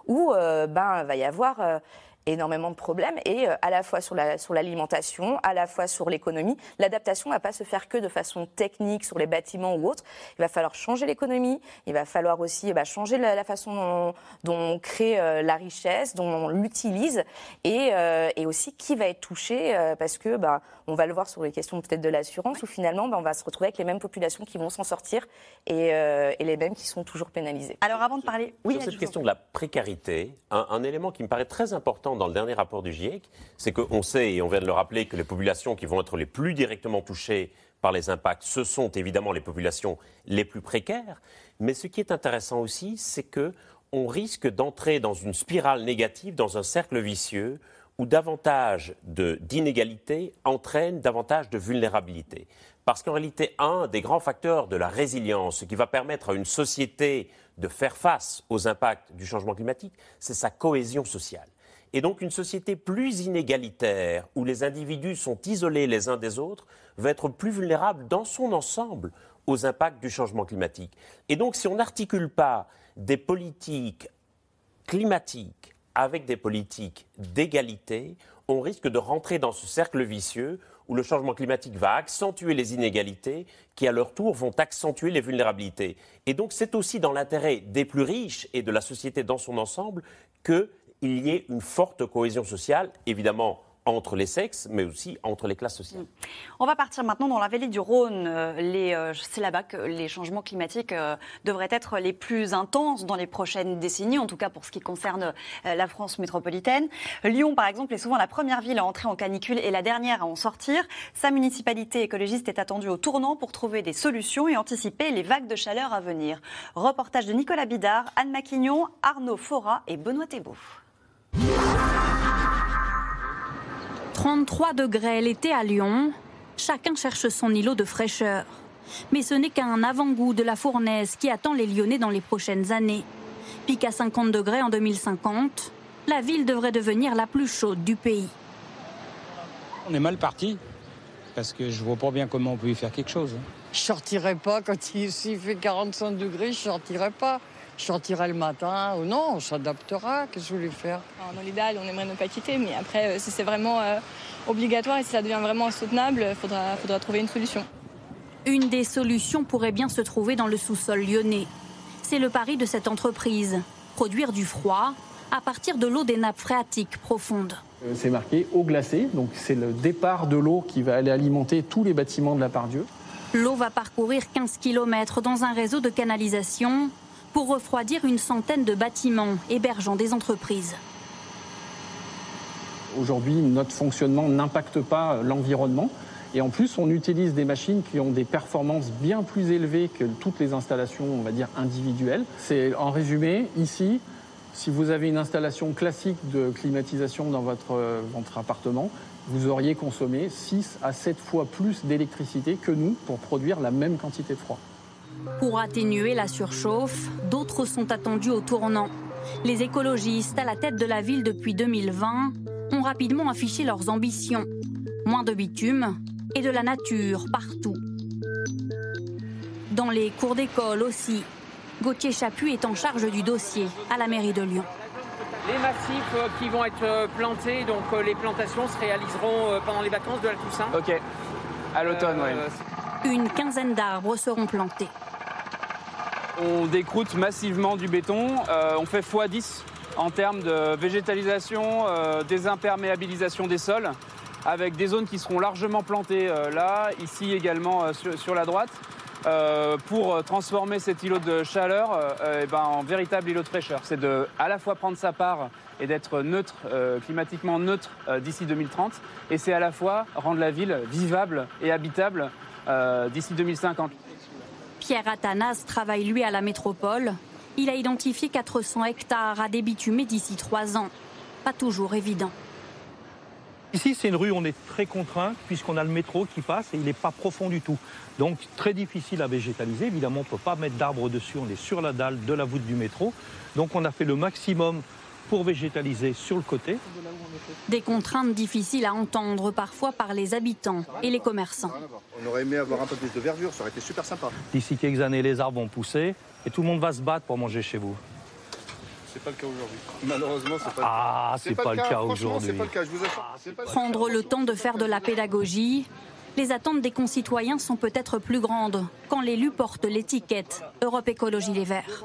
où euh, ben, va y avoir. Énormément de problèmes et euh, à la fois sur la- sur l'alimentation, à la fois sur l'économie. L'adaptation ne va pas se faire que de façon technique sur les bâtiments ou autres. Il va falloir changer l'économie, il va falloir aussi eh ben, changer la, la façon dont, dont on crée euh, la richesse, dont on l'utilise et, euh, et aussi qui va être touché euh, parce que ben, on va le voir sur les questions peut-être de l'assurance où finalement ben, on va se retrouver avec les mêmes populations qui vont s'en sortir et, euh, et les mêmes qui sont toujours pénalisées. Alors avant de parler, oui, Sur cette question de la précarité, un, un élément qui me paraît très important dans le dernier rapport du GIEC, c'est qu'on sait, et on vient de le rappeler, que les populations qui vont être les plus directement touchées par les impacts, ce sont évidemment les populations les plus précaires. Mais ce qui est intéressant aussi, c'est que on risque d'entrer dans une spirale négative, dans un cercle vicieux, où davantage d'inégalités entraînent davantage de vulnérabilité. Parce qu'en réalité, un des grands facteurs de la résilience, ce qui va permettre à une société de faire face aux impacts du changement climatique, c'est sa cohésion sociale. Et donc une société plus inégalitaire, où les individus sont isolés les uns des autres, va être plus vulnérable dans son ensemble aux impacts du changement climatique. Et donc si on n'articule pas des politiques climatiques avec des politiques d'égalité, on risque de rentrer dans ce cercle vicieux où le changement climatique va accentuer les inégalités qui, à leur tour, vont accentuer les vulnérabilités. Et donc, c'est aussi dans l'intérêt des plus riches et de la société dans son ensemble qu'il y ait une forte cohésion sociale, évidemment entre les sexes, mais aussi entre les classes sociales. On va partir maintenant dans la vallée du Rhône. Euh, euh, C'est là-bas que les changements climatiques euh, devraient être les plus intenses dans les prochaines décennies, en tout cas pour ce qui concerne la France métropolitaine. Lyon, par exemple, est souvent la première ville à entrer en canicule et la dernière à en sortir. Sa municipalité écologiste est attendue au tournant pour trouver des solutions et anticiper les vagues de chaleur à venir. Reportage de Nicolas Bidard, Anne Maquignon, Arnaud Fora et Benoît Thébault. 33 degrés l'été à Lyon, chacun cherche son îlot de fraîcheur. Mais ce n'est qu'un avant-goût de la fournaise qui attend les Lyonnais dans les prochaines années. Pic à 50 degrés en 2050, la ville devrait devenir la plus chaude du pays. On est mal parti, parce que je vois pas bien comment on peut y faire quelque chose. hein. Je sortirai pas quand il, s'il fait 45 degrés, je sortirai pas. Je sortirai le matin ou non, on s'adaptera. Qu'est-ce que vous voulez faire? Dans l'idéal, on aimerait ne pas quitter, mais après, euh, si c'est vraiment euh, obligatoire et si ça devient vraiment insoutenable, il faudra, faudra trouver une solution. Une des solutions pourrait bien se trouver dans le sous-sol lyonnais. C'est le pari de cette entreprise, produire du froid à partir de l'eau des nappes phréatiques profondes. Euh, C'est marqué eau glacée, donc c'est le départ de l'eau qui va aller alimenter tous les bâtiments de la Pardieu. L'eau va parcourir 15 km dans un réseau de canalisation pour refroidir une centaine de bâtiments hébergeant des entreprises. Aujourd'hui, notre fonctionnement n'impacte pas l'environnement. Et en plus, on utilise des machines qui ont des performances bien plus élevées que toutes les installations, on va dire, individuelles. C'est en résumé, ici, si vous avez une installation classique de climatisation dans votre, euh, votre appartement, vous auriez consommé 6 à 7 fois plus d'électricité que nous pour produire la même quantité de froid. Pour atténuer la surchauffe, d'autres sont attendus au tournant. Les écologistes à la tête de la ville depuis 2020 ont rapidement affiché leurs ambitions. Moins de bitume et de la nature partout. Dans les cours d'école aussi. Gauthier Chaput est en charge du dossier à la mairie de Lyon. Les massifs euh, qui vont être euh, plantés, donc euh, les plantations se réaliseront pendant les vacances de la Toussaint. Ok, à l'automne, oui. Une quinzaine d'arbres seront plantés. On décroute massivement du béton. Euh, on fait x10 en termes de végétalisation, euh, désimperméabilisation des sols, avec des zones qui seront largement plantées euh, là, ici également sur, la droite, pour transformer cet îlot de chaleur eh ben, en véritable îlot de fraîcheur. C'est de à la fois prendre sa part et d'être neutre, climatiquement neutre d'ici 2030, et c'est à la fois rendre la ville vivable et habitable euh, d'ici 2050. Pierre Athanas travaille lui à la métropole. Il a identifié 400 hectares à débitumer d'ici trois ans. Pas toujours évident. Ici, c'est une rue où on est très contraint puisqu'on a le métro qui passe et il n'est pas profond du tout. Donc très difficile à végétaliser. Évidemment, on ne peut pas mettre d'arbres dessus. On est sur la dalle de la voûte du métro. Donc on a fait le maximum pour végétaliser sur le côté. Des contraintes difficiles à entendre parfois par les habitants et les commerçants. On aurait aimé avoir un peu plus de verdure, ça aurait été super sympa. D'ici quelques années, les arbres vont pousser et tout le monde va se battre pour manger chez vous. C'est pas le cas aujourd'hui. Malheureusement, c'est pas Ah, le cas. c'est pas le cas aujourd'hui. C'est pas le cas, cas. Prendre le temps de faire de la pédagogie, les attentes des concitoyens sont peut-être plus grandes quand l'élu porte l'étiquette Europe Écologie Les Verts.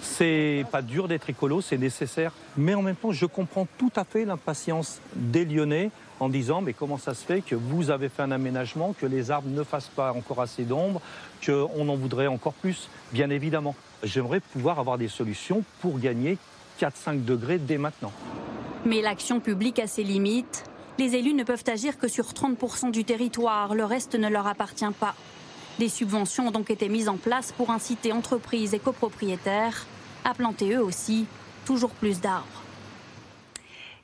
C'est pas dur d'être écolo, c'est nécessaire. Mais en même temps, je comprends tout à fait l'impatience des Lyonnais en disant mais comment ça se fait que vous avez fait un aménagement, que les arbres ne fassent pas encore assez d'ombre, qu'on en voudrait encore plus, bien évidemment. J'aimerais pouvoir avoir des solutions pour gagner 4-5 degrés dès maintenant. Mais l'action publique a ses limites. Les élus ne peuvent agir que sur 30% du territoire, le reste ne leur appartient pas. Des subventions ont donc été mises en place pour inciter entreprises et copropriétaires à planter eux aussi toujours plus d'arbres.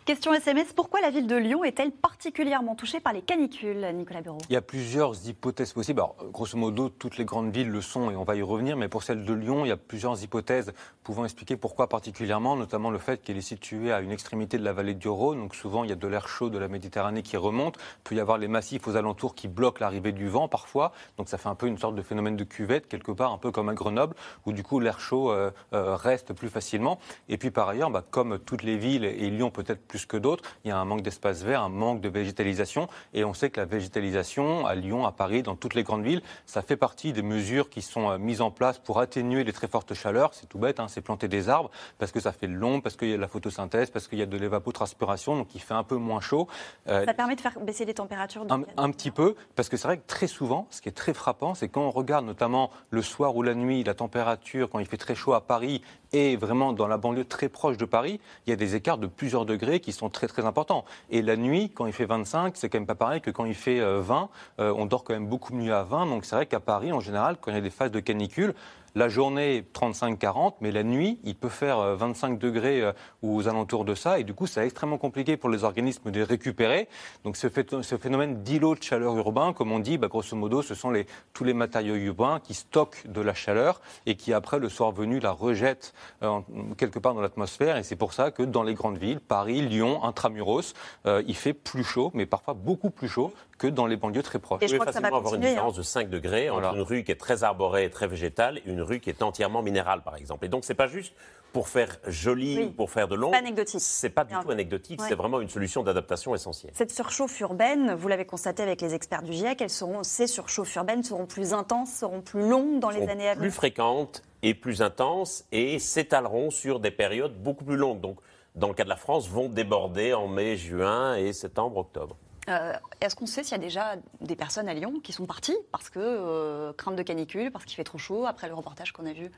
Question SMS, pourquoi la ville de Lyon est-elle particulièrement touchée par les canicules, Nicolas Bureau? Il y a plusieurs hypothèses possibles. Alors, grosso modo, toutes les grandes villes le sont et on va y revenir, mais pour celle de Lyon, il y a plusieurs hypothèses pouvant expliquer pourquoi particulièrement, notamment le fait qu'elle est située à une extrémité de la vallée du Rhône, donc souvent il y a de l'air chaud de la Méditerranée qui remonte, il peut y avoir les massifs aux alentours qui bloquent l'arrivée du vent parfois, donc ça fait un peu une sorte de phénomène de cuvette, quelque part un peu comme à Grenoble, où du coup l'air chaud euh, euh, reste plus facilement. Et puis par ailleurs, bah, comme toutes les villes, et Lyon peut-être plus que d'autres, il y a un manque d'espace vert, un manque de végétalisation. Et on sait que la végétalisation à Lyon, à Paris, dans toutes les grandes villes, ça fait partie des mesures qui sont euh, mises en place pour atténuer les très fortes chaleurs. C'est tout bête, hein, c'est planter des arbres parce que ça fait de l'ombre, parce qu'il y a de la photosynthèse, parce qu'il y a de l'évapotranspiration, donc il fait un peu moins chaud. Euh, Ça permet de faire baisser les températures un, un petit peu, parce que c'est vrai que très souvent, ce qui est très frappant, c'est quand on regarde notamment le soir ou la nuit, la température, quand il fait très chaud à Paris et vraiment dans la banlieue très proche de Paris, il y a des écarts de plusieurs degrés qui sont très très importants. Et la nuit, quand il fait 25, c'est quand même pas pareil que quand il fait euh, 20. Euh, on dort quand même beaucoup mieux à 20. Donc c'est vrai qu'à Paris, en général, quand il y a des phases de canicule, La journée, 35-40, mais la nuit, il peut faire euh, 25 degrés euh, ou aux alentours de ça. Et du coup, c'est extrêmement compliqué pour les organismes de récupérer. Donc, ce, phé- ce phénomène d'îlot de chaleur urbain, comme on dit, bah, grosso modo, ce sont tous les matériaux urbains qui stockent de la chaleur et qui, après, le soir venu, la rejettent euh, quelque part dans l'atmosphère. Et c'est pour ça que dans les grandes villes, Paris, Lyon, Intramuros, euh, il fait plus chaud, mais parfois beaucoup plus chaud que dans les banlieues très proches. Vous pouvez facilement avoir une hein. différence de 5 degrés entre une rue qui est très arborée et très végétale et une rue qui est entièrement minérale, par exemple. Et donc, c'est pas juste pour faire joli Oui. ou pour faire de long. Pas anecdotique. C'est pas du tout anecdotique, Ouais. c'est vraiment une solution d'adaptation essentielle. Cette surchauffe urbaine, vous l'avez constaté avec les experts du GIEC, elles seront, ces surchauffes urbaines seront plus intenses, seront plus longues dans les années à plus venir. fréquentes et plus intenses et s'étaleront sur des périodes beaucoup plus longues. Donc, dans le cas de la France, vont déborder en mai, juin et septembre, octobre. Euh, Est-ce qu'on sait s'il y a déjà des personnes à Lyon qui sont parties parce que euh, crainte de canicule, parce qu'il fait trop chaud, après le reportage qu'on a vu?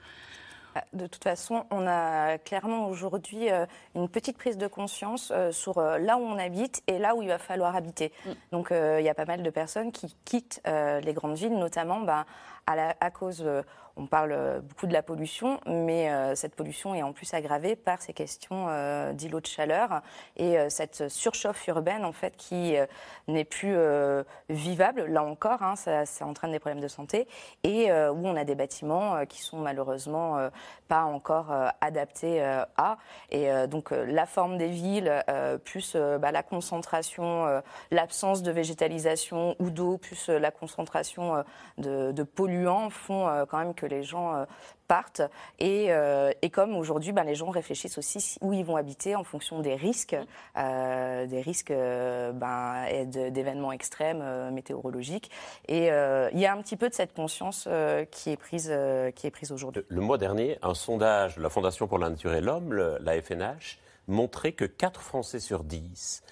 De toute façon, on a clairement aujourd'hui euh, une petite prise de conscience sur là où on habite et là où il va falloir habiter. Donc euh, il y a pas mal de personnes qui quittent les grandes villes, notamment bah, à, la- à cause, on parle euh, beaucoup de la pollution, mais euh, cette pollution est en plus aggravée par ces questions euh, d'îlots de chaleur et cette surchauffe urbaine en fait qui n'est plus vivable. Là encore, hein, ça, entraîne des problèmes de santé et où on a des bâtiments qui sont malheureusement pas encore adaptés à. Et donc la forme des villes, plus bah, la concentration, l'absence de végétalisation ou d'eau, plus la concentration de, de polluants font quand même que les gens euh, partent. Et, euh, et comme aujourd'hui, bah, les gens réfléchissent aussi si- où ils vont habiter en fonction des risques, euh, des risques ben, d'événements extrêmes météorologiques. Et il y a un petit peu de cette conscience qui est prise, qui est prise aujourd'hui. Le mois dernier, un sondage de la Fondation pour la nature et l'homme, le- la FNH, montrait que 4 Français sur 10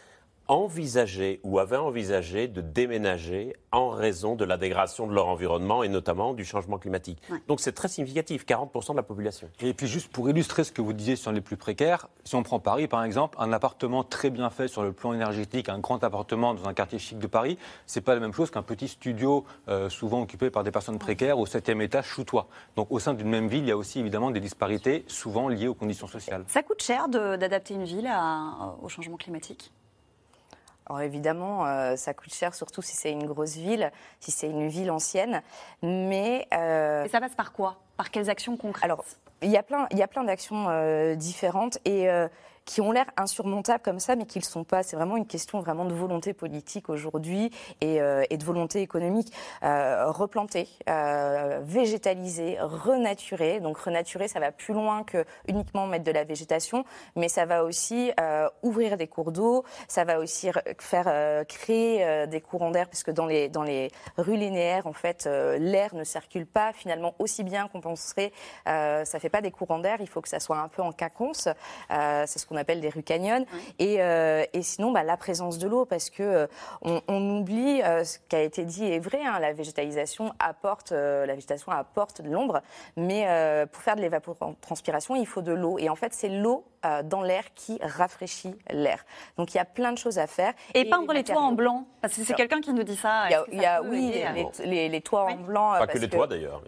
envisageaient ou avaient envisagé de déménager en raison de la dégradation de leur environnement et notamment du changement climatique. Donc c'est très significatif, 40% de la population. Et puis juste pour illustrer ce que vous disiez sur les plus précaires, si on prend Paris par exemple, un appartement très bien fait sur le plan énergétique, un grand appartement dans un quartier chic de Paris, c'est pas la même chose qu'un petit studio euh, souvent occupé par des personnes précaires au septième étage sous toit. Donc au sein d'une même ville, il y a aussi évidemment des disparités souvent liées aux conditions sociales. Ça coûte cher d'adapter une ville à- au changement climatique? Alors évidemment, euh, ça coûte cher, surtout si c'est une grosse ville, si c'est une ville ancienne. Mais Et ça passe par quoi? Par quelles actions concrètes? Alors, il y a plein, il y a plein d'actions euh, différentes. Et euh, qui ont l'air insurmontables comme ça, mais qui ne sont pas. C'est vraiment une question vraiment de volonté politique aujourd'hui et, euh, et de volonté économique. Euh, replanter, euh, végétaliser, renaturer. Donc renaturer, ça va plus loin que uniquement mettre de la végétation, mais ça va aussi euh, ouvrir des cours d'eau, ça va aussi re- faire euh, créer des courants d'air, puisque dans les, dans les rues linéaires, en fait, l'air ne circule pas finalement aussi bien qu'on penserait. Ça fait pas des courants d'air, il faut que ça soit un peu en. Euh, c'est ce qu'on appelle des rues canyons. Et, euh, et sinon, bah, la présence de l'eau, parce que euh, on, on oublie euh, ce qui a été dit est vrai. hein, la végétalisation apporte, euh, la végétation apporte de l'ombre, mais euh, pour faire de l'évapotranspiration, il faut de l'eau. Et en fait, c'est l'eau euh, dans l'air qui rafraîchit l'air. Donc il y a plein de choses à faire. Et peindre les toits en blanc Parce que c'est quelqu'un qui nous dit ça. il y a, Est-ce que il ça y a- peut oui, les, les- les toits en blanc. Pas que les toits, d'ailleurs.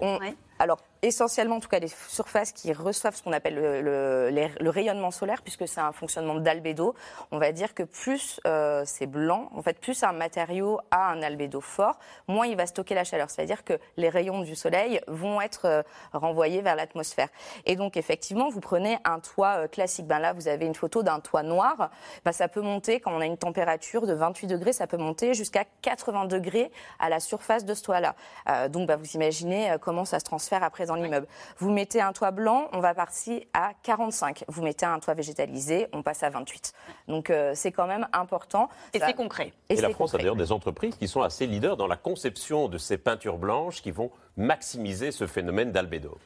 Alors, essentiellement, en tout cas, les surfaces qui reçoivent ce qu'on appelle le, rayonnement solaire, puisque c'est un fonctionnement d'albédo, on va dire que plus euh, c'est blanc, en fait, plus un matériau a un albédo fort, moins il va stocker la chaleur. C'est-à-dire que les rayons du soleil vont être euh, renvoyés vers l'atmosphère. Et donc, effectivement, vous prenez un toit euh, classique. Ben là, vous avez une photo d'un toit noir. Ben, ça peut monter, quand on a une température de 28 degrés, ça peut monter jusqu'à 80 degrés à la surface de ce toit-là. Donc, ben, vous imaginez comment ça se transfère après dans l'immeuble. Vous mettez un toit blanc, on va partir à 45. Vous mettez un toit végétalisé, on passe à 28. Donc, euh, c'est quand même important. Et Ça- c'est concret. Et, Et la France a d'ailleurs des entreprises qui sont assez leaders dans la conception de ces peintures blanches qui vont maximiser ce phénomène d'albédo.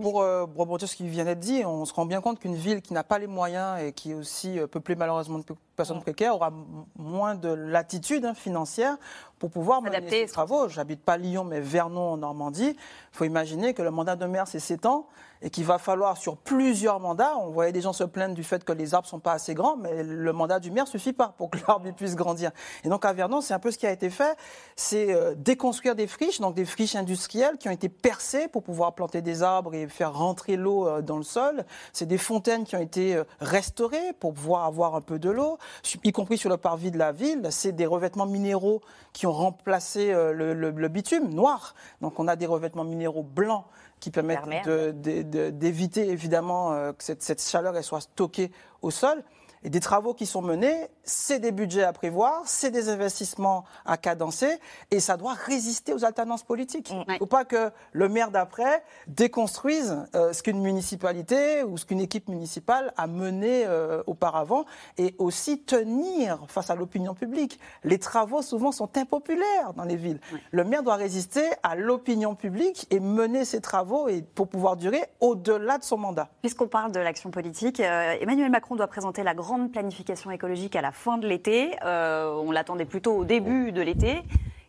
Pour euh, rebondir sur ce qui vient d'être dit, on se rend bien compte qu'une ville qui n'a pas les moyens et qui est aussi euh, peuplée malheureusement de pe- personne précaire aura moins de latitude hein, financière pour pouvoir mener ses travaux. J'habite pas Lyon, mais Vernon en Normandie. Il faut imaginer que le mandat de maire, c'est 7 ans et qu'il va falloir sur plusieurs mandats. On voyait des gens se plaindre du fait que les arbres sont pas assez grands, mais le mandat du maire suffit pas pour que l'arbre puisse grandir. Et donc à Vernon, c'est un peu ce qui a été fait, c'est euh, déconstruire des friches, donc des friches industrielles qui ont été percées pour pouvoir planter des arbres et faire rentrer l'eau euh, dans le sol. C'est des fontaines qui ont été euh, restaurées pour pouvoir avoir un peu de l'eau, y compris sur le parvis de la ville. C'est des revêtements minéraux qui ont remplacé le bitume noir. Donc on a des revêtements minéraux blancs qui permettent d'éviter évidemment euh, que cette, cette chaleur elle soit stockée au sol. Et des travaux qui sont menés, c'est des budgets à prévoir, c'est des investissements à cadencer, et ça doit résister aux alternances politiques. Il ne faut pas que le maire d'après déconstruise euh, ce qu'une municipalité ou ce qu'une équipe municipale a mené euh, auparavant, et aussi tenir face à l'opinion publique. Les travaux souvent sont impopulaires dans les villes. Le maire doit résister à l'opinion publique et mener ses travaux et pour pouvoir durer au-delà de son mandat. Puisqu'on parle de l'action politique, euh, Emmanuel Macron doit présenter la grande planification écologique à la fin de l'été. Euh, on l'attendait plutôt au début de l'été.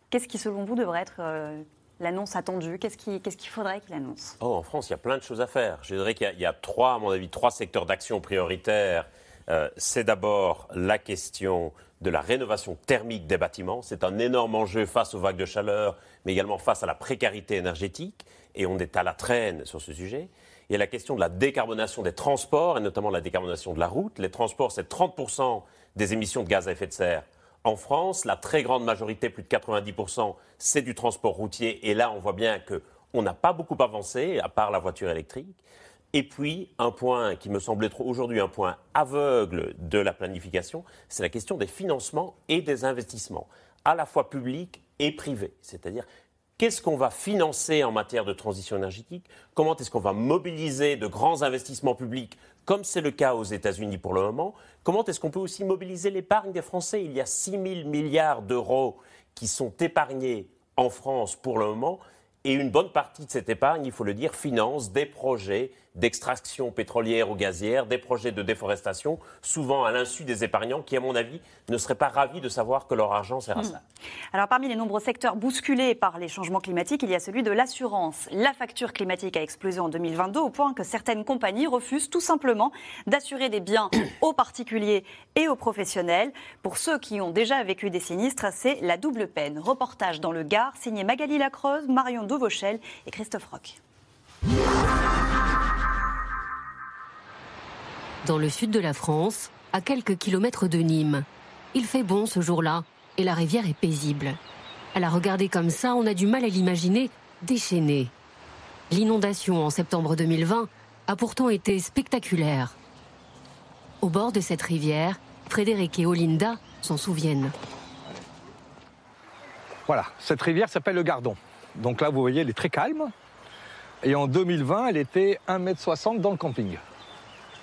Qu'est-ce qui, selon vous, devrait être euh, l'annonce attendue? Qu'est-ce qui- qu'est-ce qu'il faudrait qu'il annonce? Oh, en France, il y a plein de choses à faire. Je dirais qu'il y a- il y, a trois, à mon avis, trois secteurs d'action prioritaires. Euh, c'est d'abord la question de la rénovation thermique des bâtiments. C'est un énorme enjeu face aux vagues de chaleur, mais également face à la précarité énergétique. Et on est à la traîne sur ce sujet. Il y a la question de la décarbonation des transports, et notamment la décarbonation de la route. Les transports, c'est 30% des émissions de gaz à effet de serre. En France, la très grande majorité, plus de 90%, c'est du transport routier. Et là, on voit bien qu'on n'a pas beaucoup avancé, à part la voiture électrique. Et puis, un point qui me semble être aujourd'hui un point aveugle de la planification, c'est la question des financements et des investissements, à la fois publics et privés. C'est-à-dire, qu'est-ce qu'on va financer en matière de transition énergétique? Comment est-ce qu'on va mobiliser de grands investissements publics, comme c'est le cas aux États-Unis pour le moment? Comment est-ce qu'on peut aussi mobiliser l'épargne des Français? Il y a 6 000 milliards d'euros qui sont épargnés en France pour le moment. Et une bonne partie de cette épargne, il faut le dire, finance des projets d'extraction pétrolière ou gazière, des projets de déforestation, souvent à l'insu des épargnants qui, à mon avis, ne seraient pas ravis de savoir que leur argent sert à ça. Alors, parmi les nombreux secteurs bousculés par les changements climatiques, il y a celui de l'assurance. La facture climatique a explosé en 2022 au point que certaines compagnies refusent tout simplement d'assurer des biens aux particuliers et aux professionnels. Pour ceux qui ont déjà vécu des sinistres, c'est la double peine. Reportage dans le Gard, signé Magali Lacreuse, Marion Devauchel et Christophe Roch. Dans le sud de la France, à quelques kilomètres de Nîmes, il fait bon ce jour-là et la rivière est paisible. À la regarder comme ça, on a du mal à l'imaginer déchaînée. L'inondation en septembre 2020 a pourtant été spectaculaire. Au bord de cette rivière, Frédéric et Olinda s'en souviennent. Voilà, cette rivière s'appelle le Gardon. Donc là, vous voyez, elle est très calme. Et en 2020, elle était 1m60 dans le camping.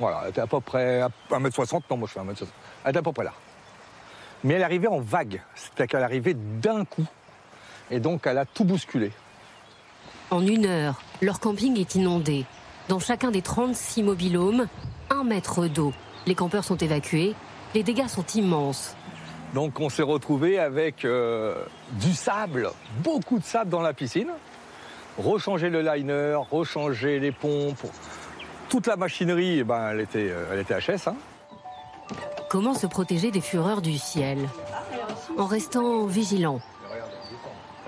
Voilà, elle était à peu près à 1m60, non, moi je fais 1m60. Elle était à peu près là. Mais elle arrivait en vague, c'est-à-dire qu'elle arrivait d'un coup. Et donc, elle a tout bousculé. En une heure, leur camping est inondé. Dans chacun des 36 mobilhomes, un mètre d'eau. Les campeurs sont évacués. Les dégâts sont immenses. Donc, on s'est retrouvé avec euh, du sable, beaucoup de sable dans la piscine. Rechanger le liner, rechanger les pompes. Toute la machinerie, eh ben, elle, était, euh, elle était HS. hein. Comment se protéger des fureurs du ciel? En restant vigilant.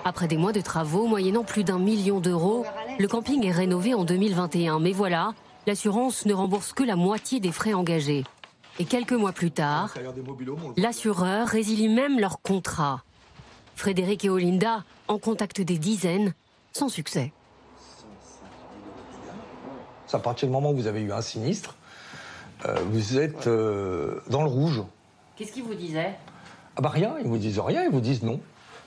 Après des mois de travaux, moyennant plus d'un million d'euros, le camping est rénové en 2021. Mais voilà, l'assurance ne rembourse que la moitié des frais engagés. Et quelques mois plus tard, l'assureur résilie même leur contrat. Frédéric et Olinda en contactent des dizaines, sans succès. À partir du moment où vous avez eu un sinistre, euh, vous êtes euh, dans le rouge. Qu'est-ce qu'il vous disait? Ah bah rien, ils vous disent rien, ils vous disent non.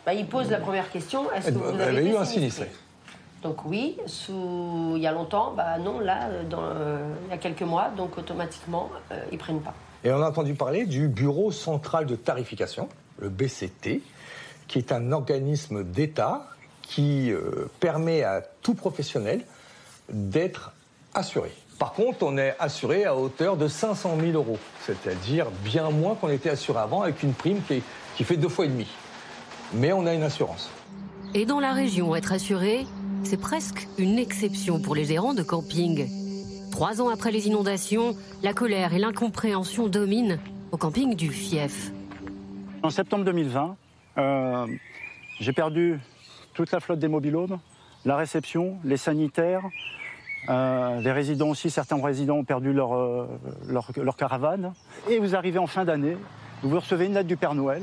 bah, Il pose la première question est-ce que Vous vous avez avez eu un sinistré sinistré. Donc oui, sous... il y a longtemps, bah non, là, euh, dans, euh, il y a quelques mois, donc automatiquement, euh, ils prennent pas. Et on a entendu parler du Bureau central de tarification, le BCT, qui est un organisme d'État qui euh, permet à tout professionnel d'être assuré. Par contre, on est assuré à hauteur de 500 000 euros, c'est-à-dire bien moins qu'on était assuré avant, avec une prime qui, est- qui fait deux fois et demi. Mais on a une assurance. Et dans la région, être assuré, c'est presque une exception pour les gérants de camping. Trois ans après les inondations, la colère et l'incompréhension dominent au camping du Fief. En septembre 2020, euh, j'ai perdu toute la flotte des mobilhomes, la réception, les sanitaires, euh, les résidents aussi. Certains résidents ont perdu leur, euh, leur, leur caravane. Et vous arrivez en fin d'année, vous recevez une lettre du Père Noël,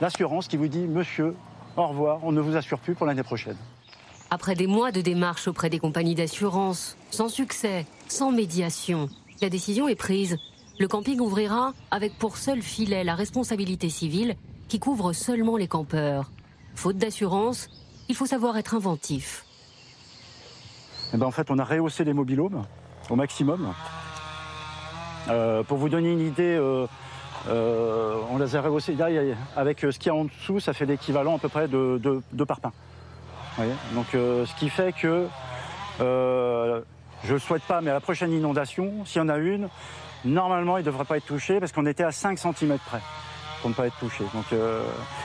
l'assurance qui vous dit Monsieur, au revoir, on ne vous assure plus pour l'année prochaine. Après des mois de démarches auprès des compagnies d'assurance, sans succès, sans médiation, la décision est prise. Le camping ouvrira avec pour seul filet la responsabilité civile qui couvre seulement les campeurs. Faute d'assurance, il faut savoir être inventif. Eh ben, en fait, on a rehaussé les mobilhomes au maximum. Euh, pour vous donner une idée, euh, euh, on les a rehaussés. Avec ce qu'il y a en dessous, ça fait l'équivalent à peu près de de ce qui fait que je ne le souhaite pas, mais à la prochaine inondation, s'il y en a une, normalement, il ne devrait pas être touché parce qu'on était à 5 cm près pour ne pas être touché. Donc,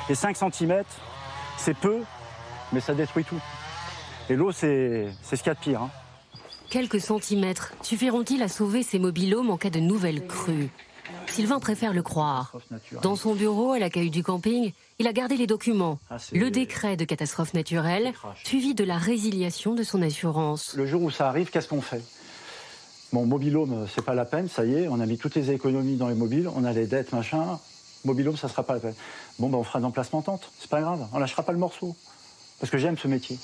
les 5 cm, c'est peu, mais ça détruit tout. Et l'eau, c'est ce qu'il y a de pire. hein. Quelques centimètres suffiront-ils à sauver ces mobilhomes en cas de nouvelle crue Sylvain préfère le croire. Dans son bureau à l'accueil du camping, il a gardé les documents. Le décret de catastrophe naturelle, suivi de la résiliation de son assurance. Le jour où ça arrive, qu'est-ce qu'on fait? Bon, mobilhome, c'est pas la peine, ça y est, on a mis toutes les économies dans les mobiles, on a les dettes, machin. Mobilhome, ça sera pas la peine. Bon, ben, on fera de l'emplacement tente, c'est pas grave, on lâchera pas le morceau. Parce que j'aime ce métier.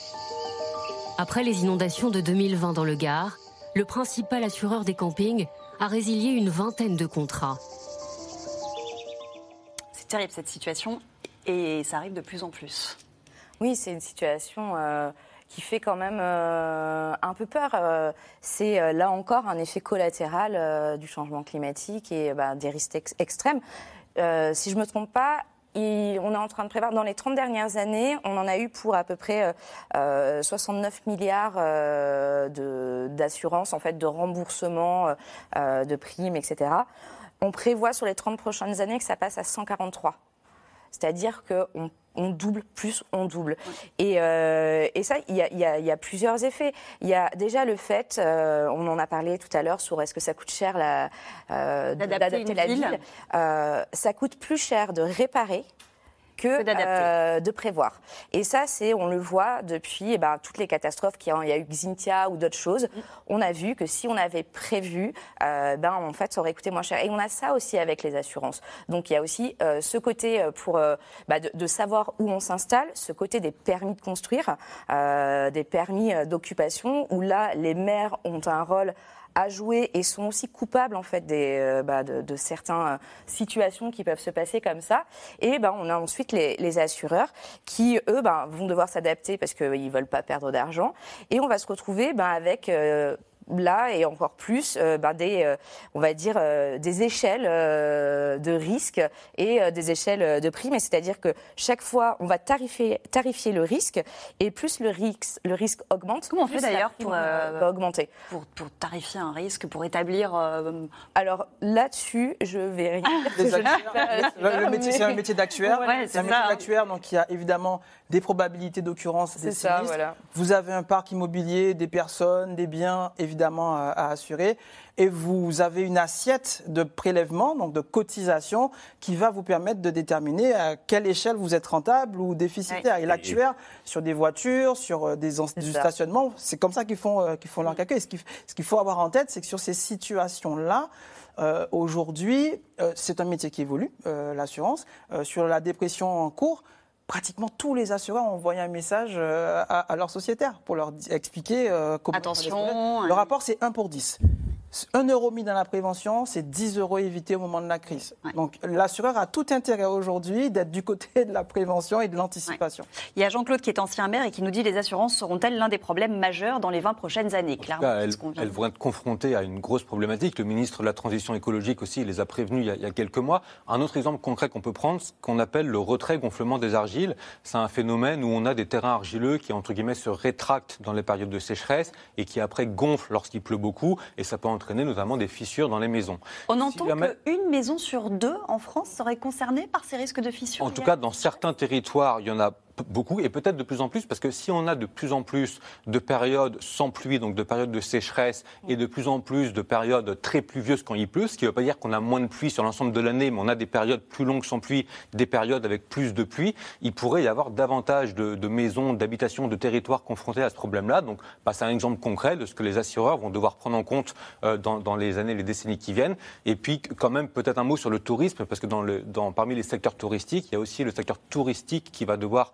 Après les inondations de 2020 dans le Gard, le principal assureur des campings a résilié une vingtaine de contrats. C'est terrible cette situation et ça arrive de plus en plus. Oui, c'est une situation euh, qui fait quand même euh, un peu peur. Euh, c'est là encore un effet collatéral euh, du changement climatique et bah, des risques ex- extrêmes. Euh, si je ne me trompe pas, on est en train de prévoir, dans les 30 dernières années, on en a eu pour à peu près euh, euh, 69 milliards euh, de- d'assurance, en fait, de remboursement, euh, euh, de primes, etc. On prévoit sur les 30 prochaines années que ça passe à 143. C'est-à-dire qu'on on double plus on double. Et, euh, et ça, il y a, y y plusieurs effets. Il y a déjà le fait, euh, on en a parlé tout à l'heure sur est-ce que ça coûte cher euh, D'adapter la ville. ville. Ça coûte plus cher de réparer que, euh, de prévoir. Et ça, c'est, on le voit depuis eh ben, toutes les catastrophes qu'il y a, il y a eu Xintia ou d'autres choses. On a vu que si on avait prévu, euh, ben, en fait, ça aurait coûté moins cher. Et on a ça aussi avec les assurances. Donc il y a aussi euh, ce côté pour bah, de, de savoir où on s'installe, ce côté des permis de construire, des permis d'occupation, où là, les maires ont un rôle à jouer et sont aussi coupables en fait euh, bah, de, de certaines situations qui peuvent se passer comme ça. Et ben, on a ensuite les, assureurs qui, eux, ben, vont devoir s'adapter parce qu'ils ne veulent pas perdre d'argent. Et on va se retrouver ben, avec... euh, Là et encore plus, euh, ben, des, euh, on va dire euh, des échelles euh, de risque et euh, des échelles de primes. C'est-à-dire que chaque fois, on va tarifier, tarifier le risque et plus le risque, le risque augmente. Comment on fait d'ailleurs pour, euh, augmenter pour, pour tarifier un risque, pour établir. euh, Alors là-dessus, je vais rien. métier, c'est un métier d'actuaire. Ouais, c'est un métier d'actuaire, donc il y a évidemment des probabilités d'occurrence des ça, sinistres. voilà. Vous avez un parc immobilier, des personnes, des biens évidemment à, à assurer, et vous avez une assiette de prélèvement, donc de cotisation, qui va vous permettre de déterminer à quelle échelle vous êtes rentable ou déficitaire. Et l'actuaire sur des voitures, sur euh, des, du stationnement, c'est comme ça qu'ils font, euh, qu'ils font leur calcul. Et Ce qu'il faut avoir en tête, c'est que sur ces situations-là, euh, Aujourd'hui, euh, c'est un métier qui évolue, euh, l'assurance. Euh, sur la dépression en cours, pratiquement tous les assureurs ont envoyé un message euh, à, à leurs sociétaires pour leur expliquer euh, comment. Attention, passer. hein. Le rapport, c'est 1 pour 10. Un euro mis dans la prévention, c'est 10 euros évités au moment de la crise. Donc l'assureur a tout intérêt aujourd'hui d'être du côté de la prévention et de l'anticipation. Il y a Jean-Claude qui est ancien maire et qui nous dit les assurances seront-elles l'un des problèmes majeurs dans les 20 prochaines années Clairement, elles, elles, vont être confrontées à une grosse problématique. Le ministre de la Transition écologique aussi les a prévenus il y a, il y a quelques mois. Un autre exemple concret qu'on peut prendre, ce qu'on appelle le retrait-gonflement des argiles. C'est un phénomène où on a des terrains argileux qui, entre guillemets, se rétractent dans les périodes de sécheresse et qui après gonflent lorsqu'il pleut beaucoup. Et ça peut entraîner notamment des fissures dans les maisons. On entend qu'une maison sur deux en France serait concernée par ces risques de fissures. En tout cas, dans certains territoires, il y en a beaucoup et peut-être de plus en plus parce que si on a de plus en plus de périodes sans pluie, donc de périodes de sécheresse et de plus en plus de périodes très pluvieuses quand il pleut, ce qui ne veut pas dire qu'on a moins de pluie sur l'ensemble de l'année, mais on a des périodes plus longues sans pluie, des périodes avec plus de pluie, il pourrait y avoir davantage de, de maisons, d'habitations, de territoires confrontés à ce problème-là. Donc bah, c'est un exemple concret de ce que les assureurs vont devoir prendre en compte euh, dans, dans, les années, les décennies qui viennent. Et puis quand même peut-être un mot sur le tourisme, parce que dans le, dans, parmi les secteurs touristiques, il y a aussi le secteur touristique qui va devoir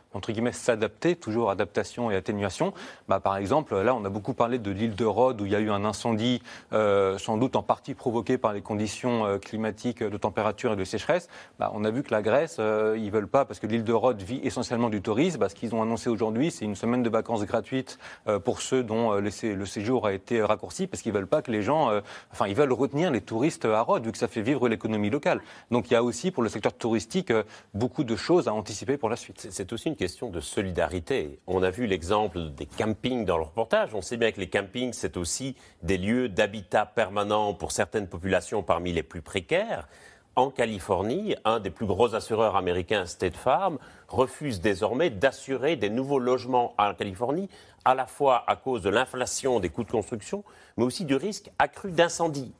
entre guillemets, s'adapter, toujours adaptation et atténuation. Bah, par exemple, là, on a beaucoup parlé de l'île de Rhodes où il y a eu un incendie, euh, sans doute en partie provoqué par les conditions euh, climatiques de température et de sécheresse. Bah, on a vu que la Grèce, euh, ils veulent pas, parce que l'île de Rhodes vit essentiellement du tourisme. Bah, ce qu'ils ont annoncé aujourd'hui, c'est une semaine de vacances gratuites euh, pour ceux dont euh, le, séjour a été raccourci, parce qu'ils veulent pas que les gens, enfin, ils veulent retenir les touristes à Rhodes, vu que ça fait vivre l'économie locale. Donc il y a aussi pour le secteur touristique beaucoup de choses à anticiper pour la suite. C'est aussi une question de solidarité. On a vu l'exemple des campings dans le reportage. On sait bien que les campings, c'est aussi des lieux d'habitat permanent pour certaines populations parmi les plus précaires. En Californie, un des plus gros assureurs américains, State Farm, refuse désormais d'assurer des nouveaux logements en Californie, à la fois à cause de l'inflation des coûts de construction, mais aussi du risque accru d'incendie.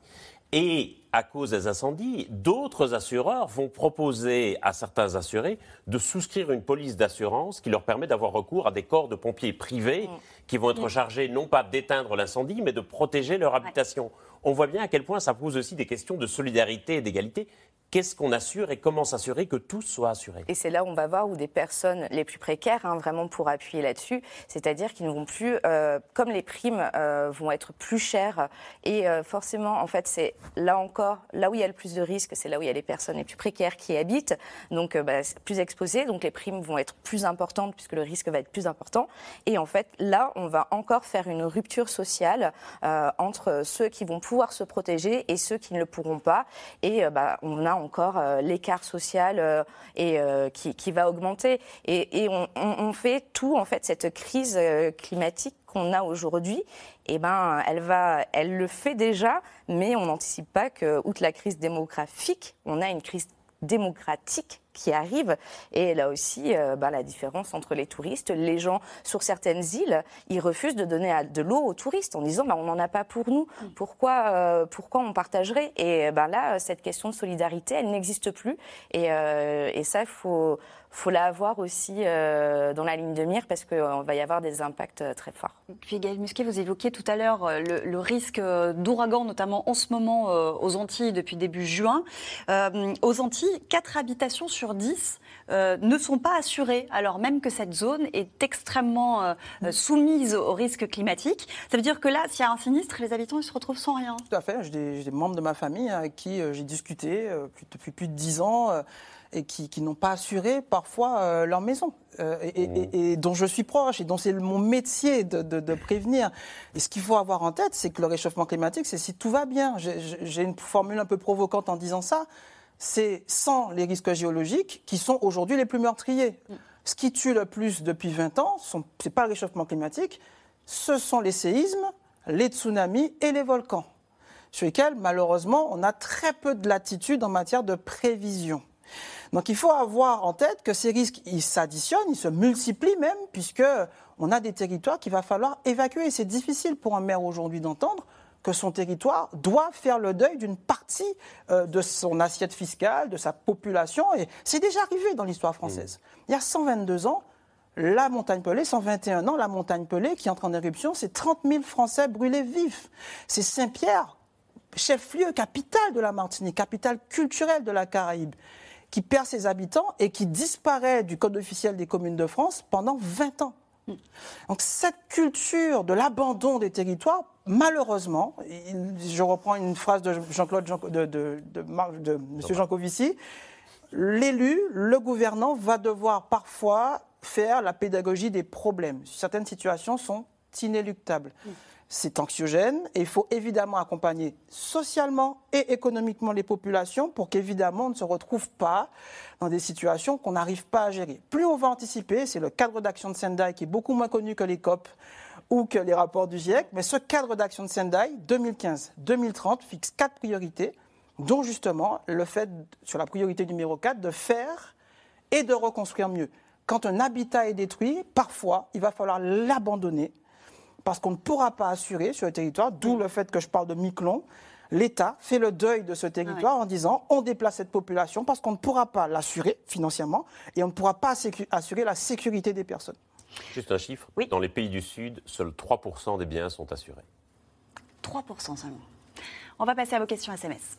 Et à cause des incendies, d'autres assureurs vont proposer à certains assurés de souscrire une police d'assurance qui leur permet d'avoir recours à des corps de pompiers privés qui vont être chargés non pas d'éteindre l'incendie, mais de protéger leur habitation. On voit bien à quel point ça pose aussi des questions de solidarité et d'égalité qu'est-ce qu'on assure et comment s'assurer que tous soient assurés. Et c'est là où on va voir où des personnes les plus précaires, hein, vraiment pour appuyer là-dessus, c'est-à-dire qu'ils ne vont plus, euh, comme les primes euh, vont être plus chères, et euh, forcément, en fait, c'est là encore, là où il y a le plus de risques, c'est là où il y a les personnes les plus précaires qui habitent, donc bah, plus exposées, donc les primes vont être plus importantes puisque le risque va être plus important. Et en fait, là, on va encore faire une rupture sociale entre ceux qui vont pouvoir se protéger et ceux qui ne le pourront pas. Et bah, on a encore euh, l'écart social euh, et, euh, qui, qui, va augmenter. Et, et on, fait tout, en fait, cette crise climatique qu'on a aujourd'hui, eh ben, elle, elle le fait déjà, mais on n'anticipe pas que, outre la crise démographique, on a une crise démocratique qui arrive. Et là aussi, euh, bah, la différence entre les touristes, les gens sur certaines îles, ils refusent de donner de l'eau aux touristes en disant bah, on n'en a pas pour nous. Pourquoi, euh, pourquoi on partagerait? Et bah, là, cette question de solidarité, elle n'existe plus. Et, euh, et ça, il faut faut la avoir aussi euh, dans la ligne de mire parce qu'on va y avoir des impacts euh, très forts. Puis Gaël Musquet, vous évoquiez tout à l'heure euh, le, le, risque d'ouragan, notamment en ce moment aux Antilles depuis début juin. Euh, aux Antilles, 4 habitations sur 10 euh, ne sont pas assurées, alors même que cette zone est extrêmement euh, soumise au risque climatique. Ça veut dire que là, s'il y a un sinistre, les habitants ils se retrouvent sans rien. Tout à fait. J'ai des, des, membres de ma famille avec qui j'ai discuté depuis plus de 10 ans et qui, qui n'ont pas assuré parfois euh, leur maison. Euh, et, et, et, dont je suis proche et dont c'est mon métier de, de, de, prévenir. Et ce qu'il faut avoir en tête, c'est que le réchauffement climatique, c'est si tout va bien. J'ai une formule un peu provocante en disant ça. C'est sans les risques géologiques qui sont aujourd'hui les plus meurtriers. Ce qui tue le plus depuis 20 ans, ce n'est pas le réchauffement climatique, ce sont les séismes, les tsunamis et les volcans, sur lesquels, malheureusement, on a très peu de latitude en matière de prévision. Donc il faut avoir en tête que ces risques, ils s'additionnent, ils se multiplient même, puisque on a des territoires qu'il va falloir évacuer. C'est difficile pour un maire aujourd'hui d'entendre que son territoire doit faire le deuil d'une partie euh, de son assiette fiscale, de sa population. Et c'est déjà arrivé dans l'histoire française. Mmh. Il y a 122 ans, la montagne Pelée, 121 ans, la montagne Pelée qui entre en éruption, c'est 30 000 Français brûlés vifs. C'est Saint-Pierre, chef-lieu, capitale de la Martinique, capitale culturelle de la Caraïbe qui perd ses habitants et qui disparaît du Code officiel des communes de France pendant 20 ans. Donc cette culture de l'abandon des territoires malheureusement, je reprends une phrase de Jean-Claude Jean- de, de, de, de M. Jancovici, l'élu, le gouvernant va devoir parfois faire la pédagogie des problèmes. Certaines situations sont inéluctables. C'est anxiogène et il faut évidemment accompagner socialement et économiquement les populations pour qu'évidemment on ne se retrouve pas dans des situations qu'on n'arrive pas à gérer. Plus on va anticiper, c'est le cadre d'action de Sendai qui est beaucoup moins connu que les COP ou que les rapports du GIEC, mais ce cadre d'action de Sendai 2015-2030 fixe quatre priorités, dont justement le fait, sur la priorité numéro 4, de faire et de reconstruire mieux. Quand un habitat est détruit, parfois, il va falloir l'abandonner parce qu'on ne pourra pas assurer sur le territoire, d'où le fait que je parle de Miquelon. L'État fait le deuil de ce territoire en disant on déplace cette population parce qu'on ne pourra pas l'assurer financièrement et on ne pourra pas assurer la sécurité des personnes. Juste un chiffre. Dans les pays du Sud, seuls 3% des biens sont assurés. 3% seulement. On va passer à vos questions SMS.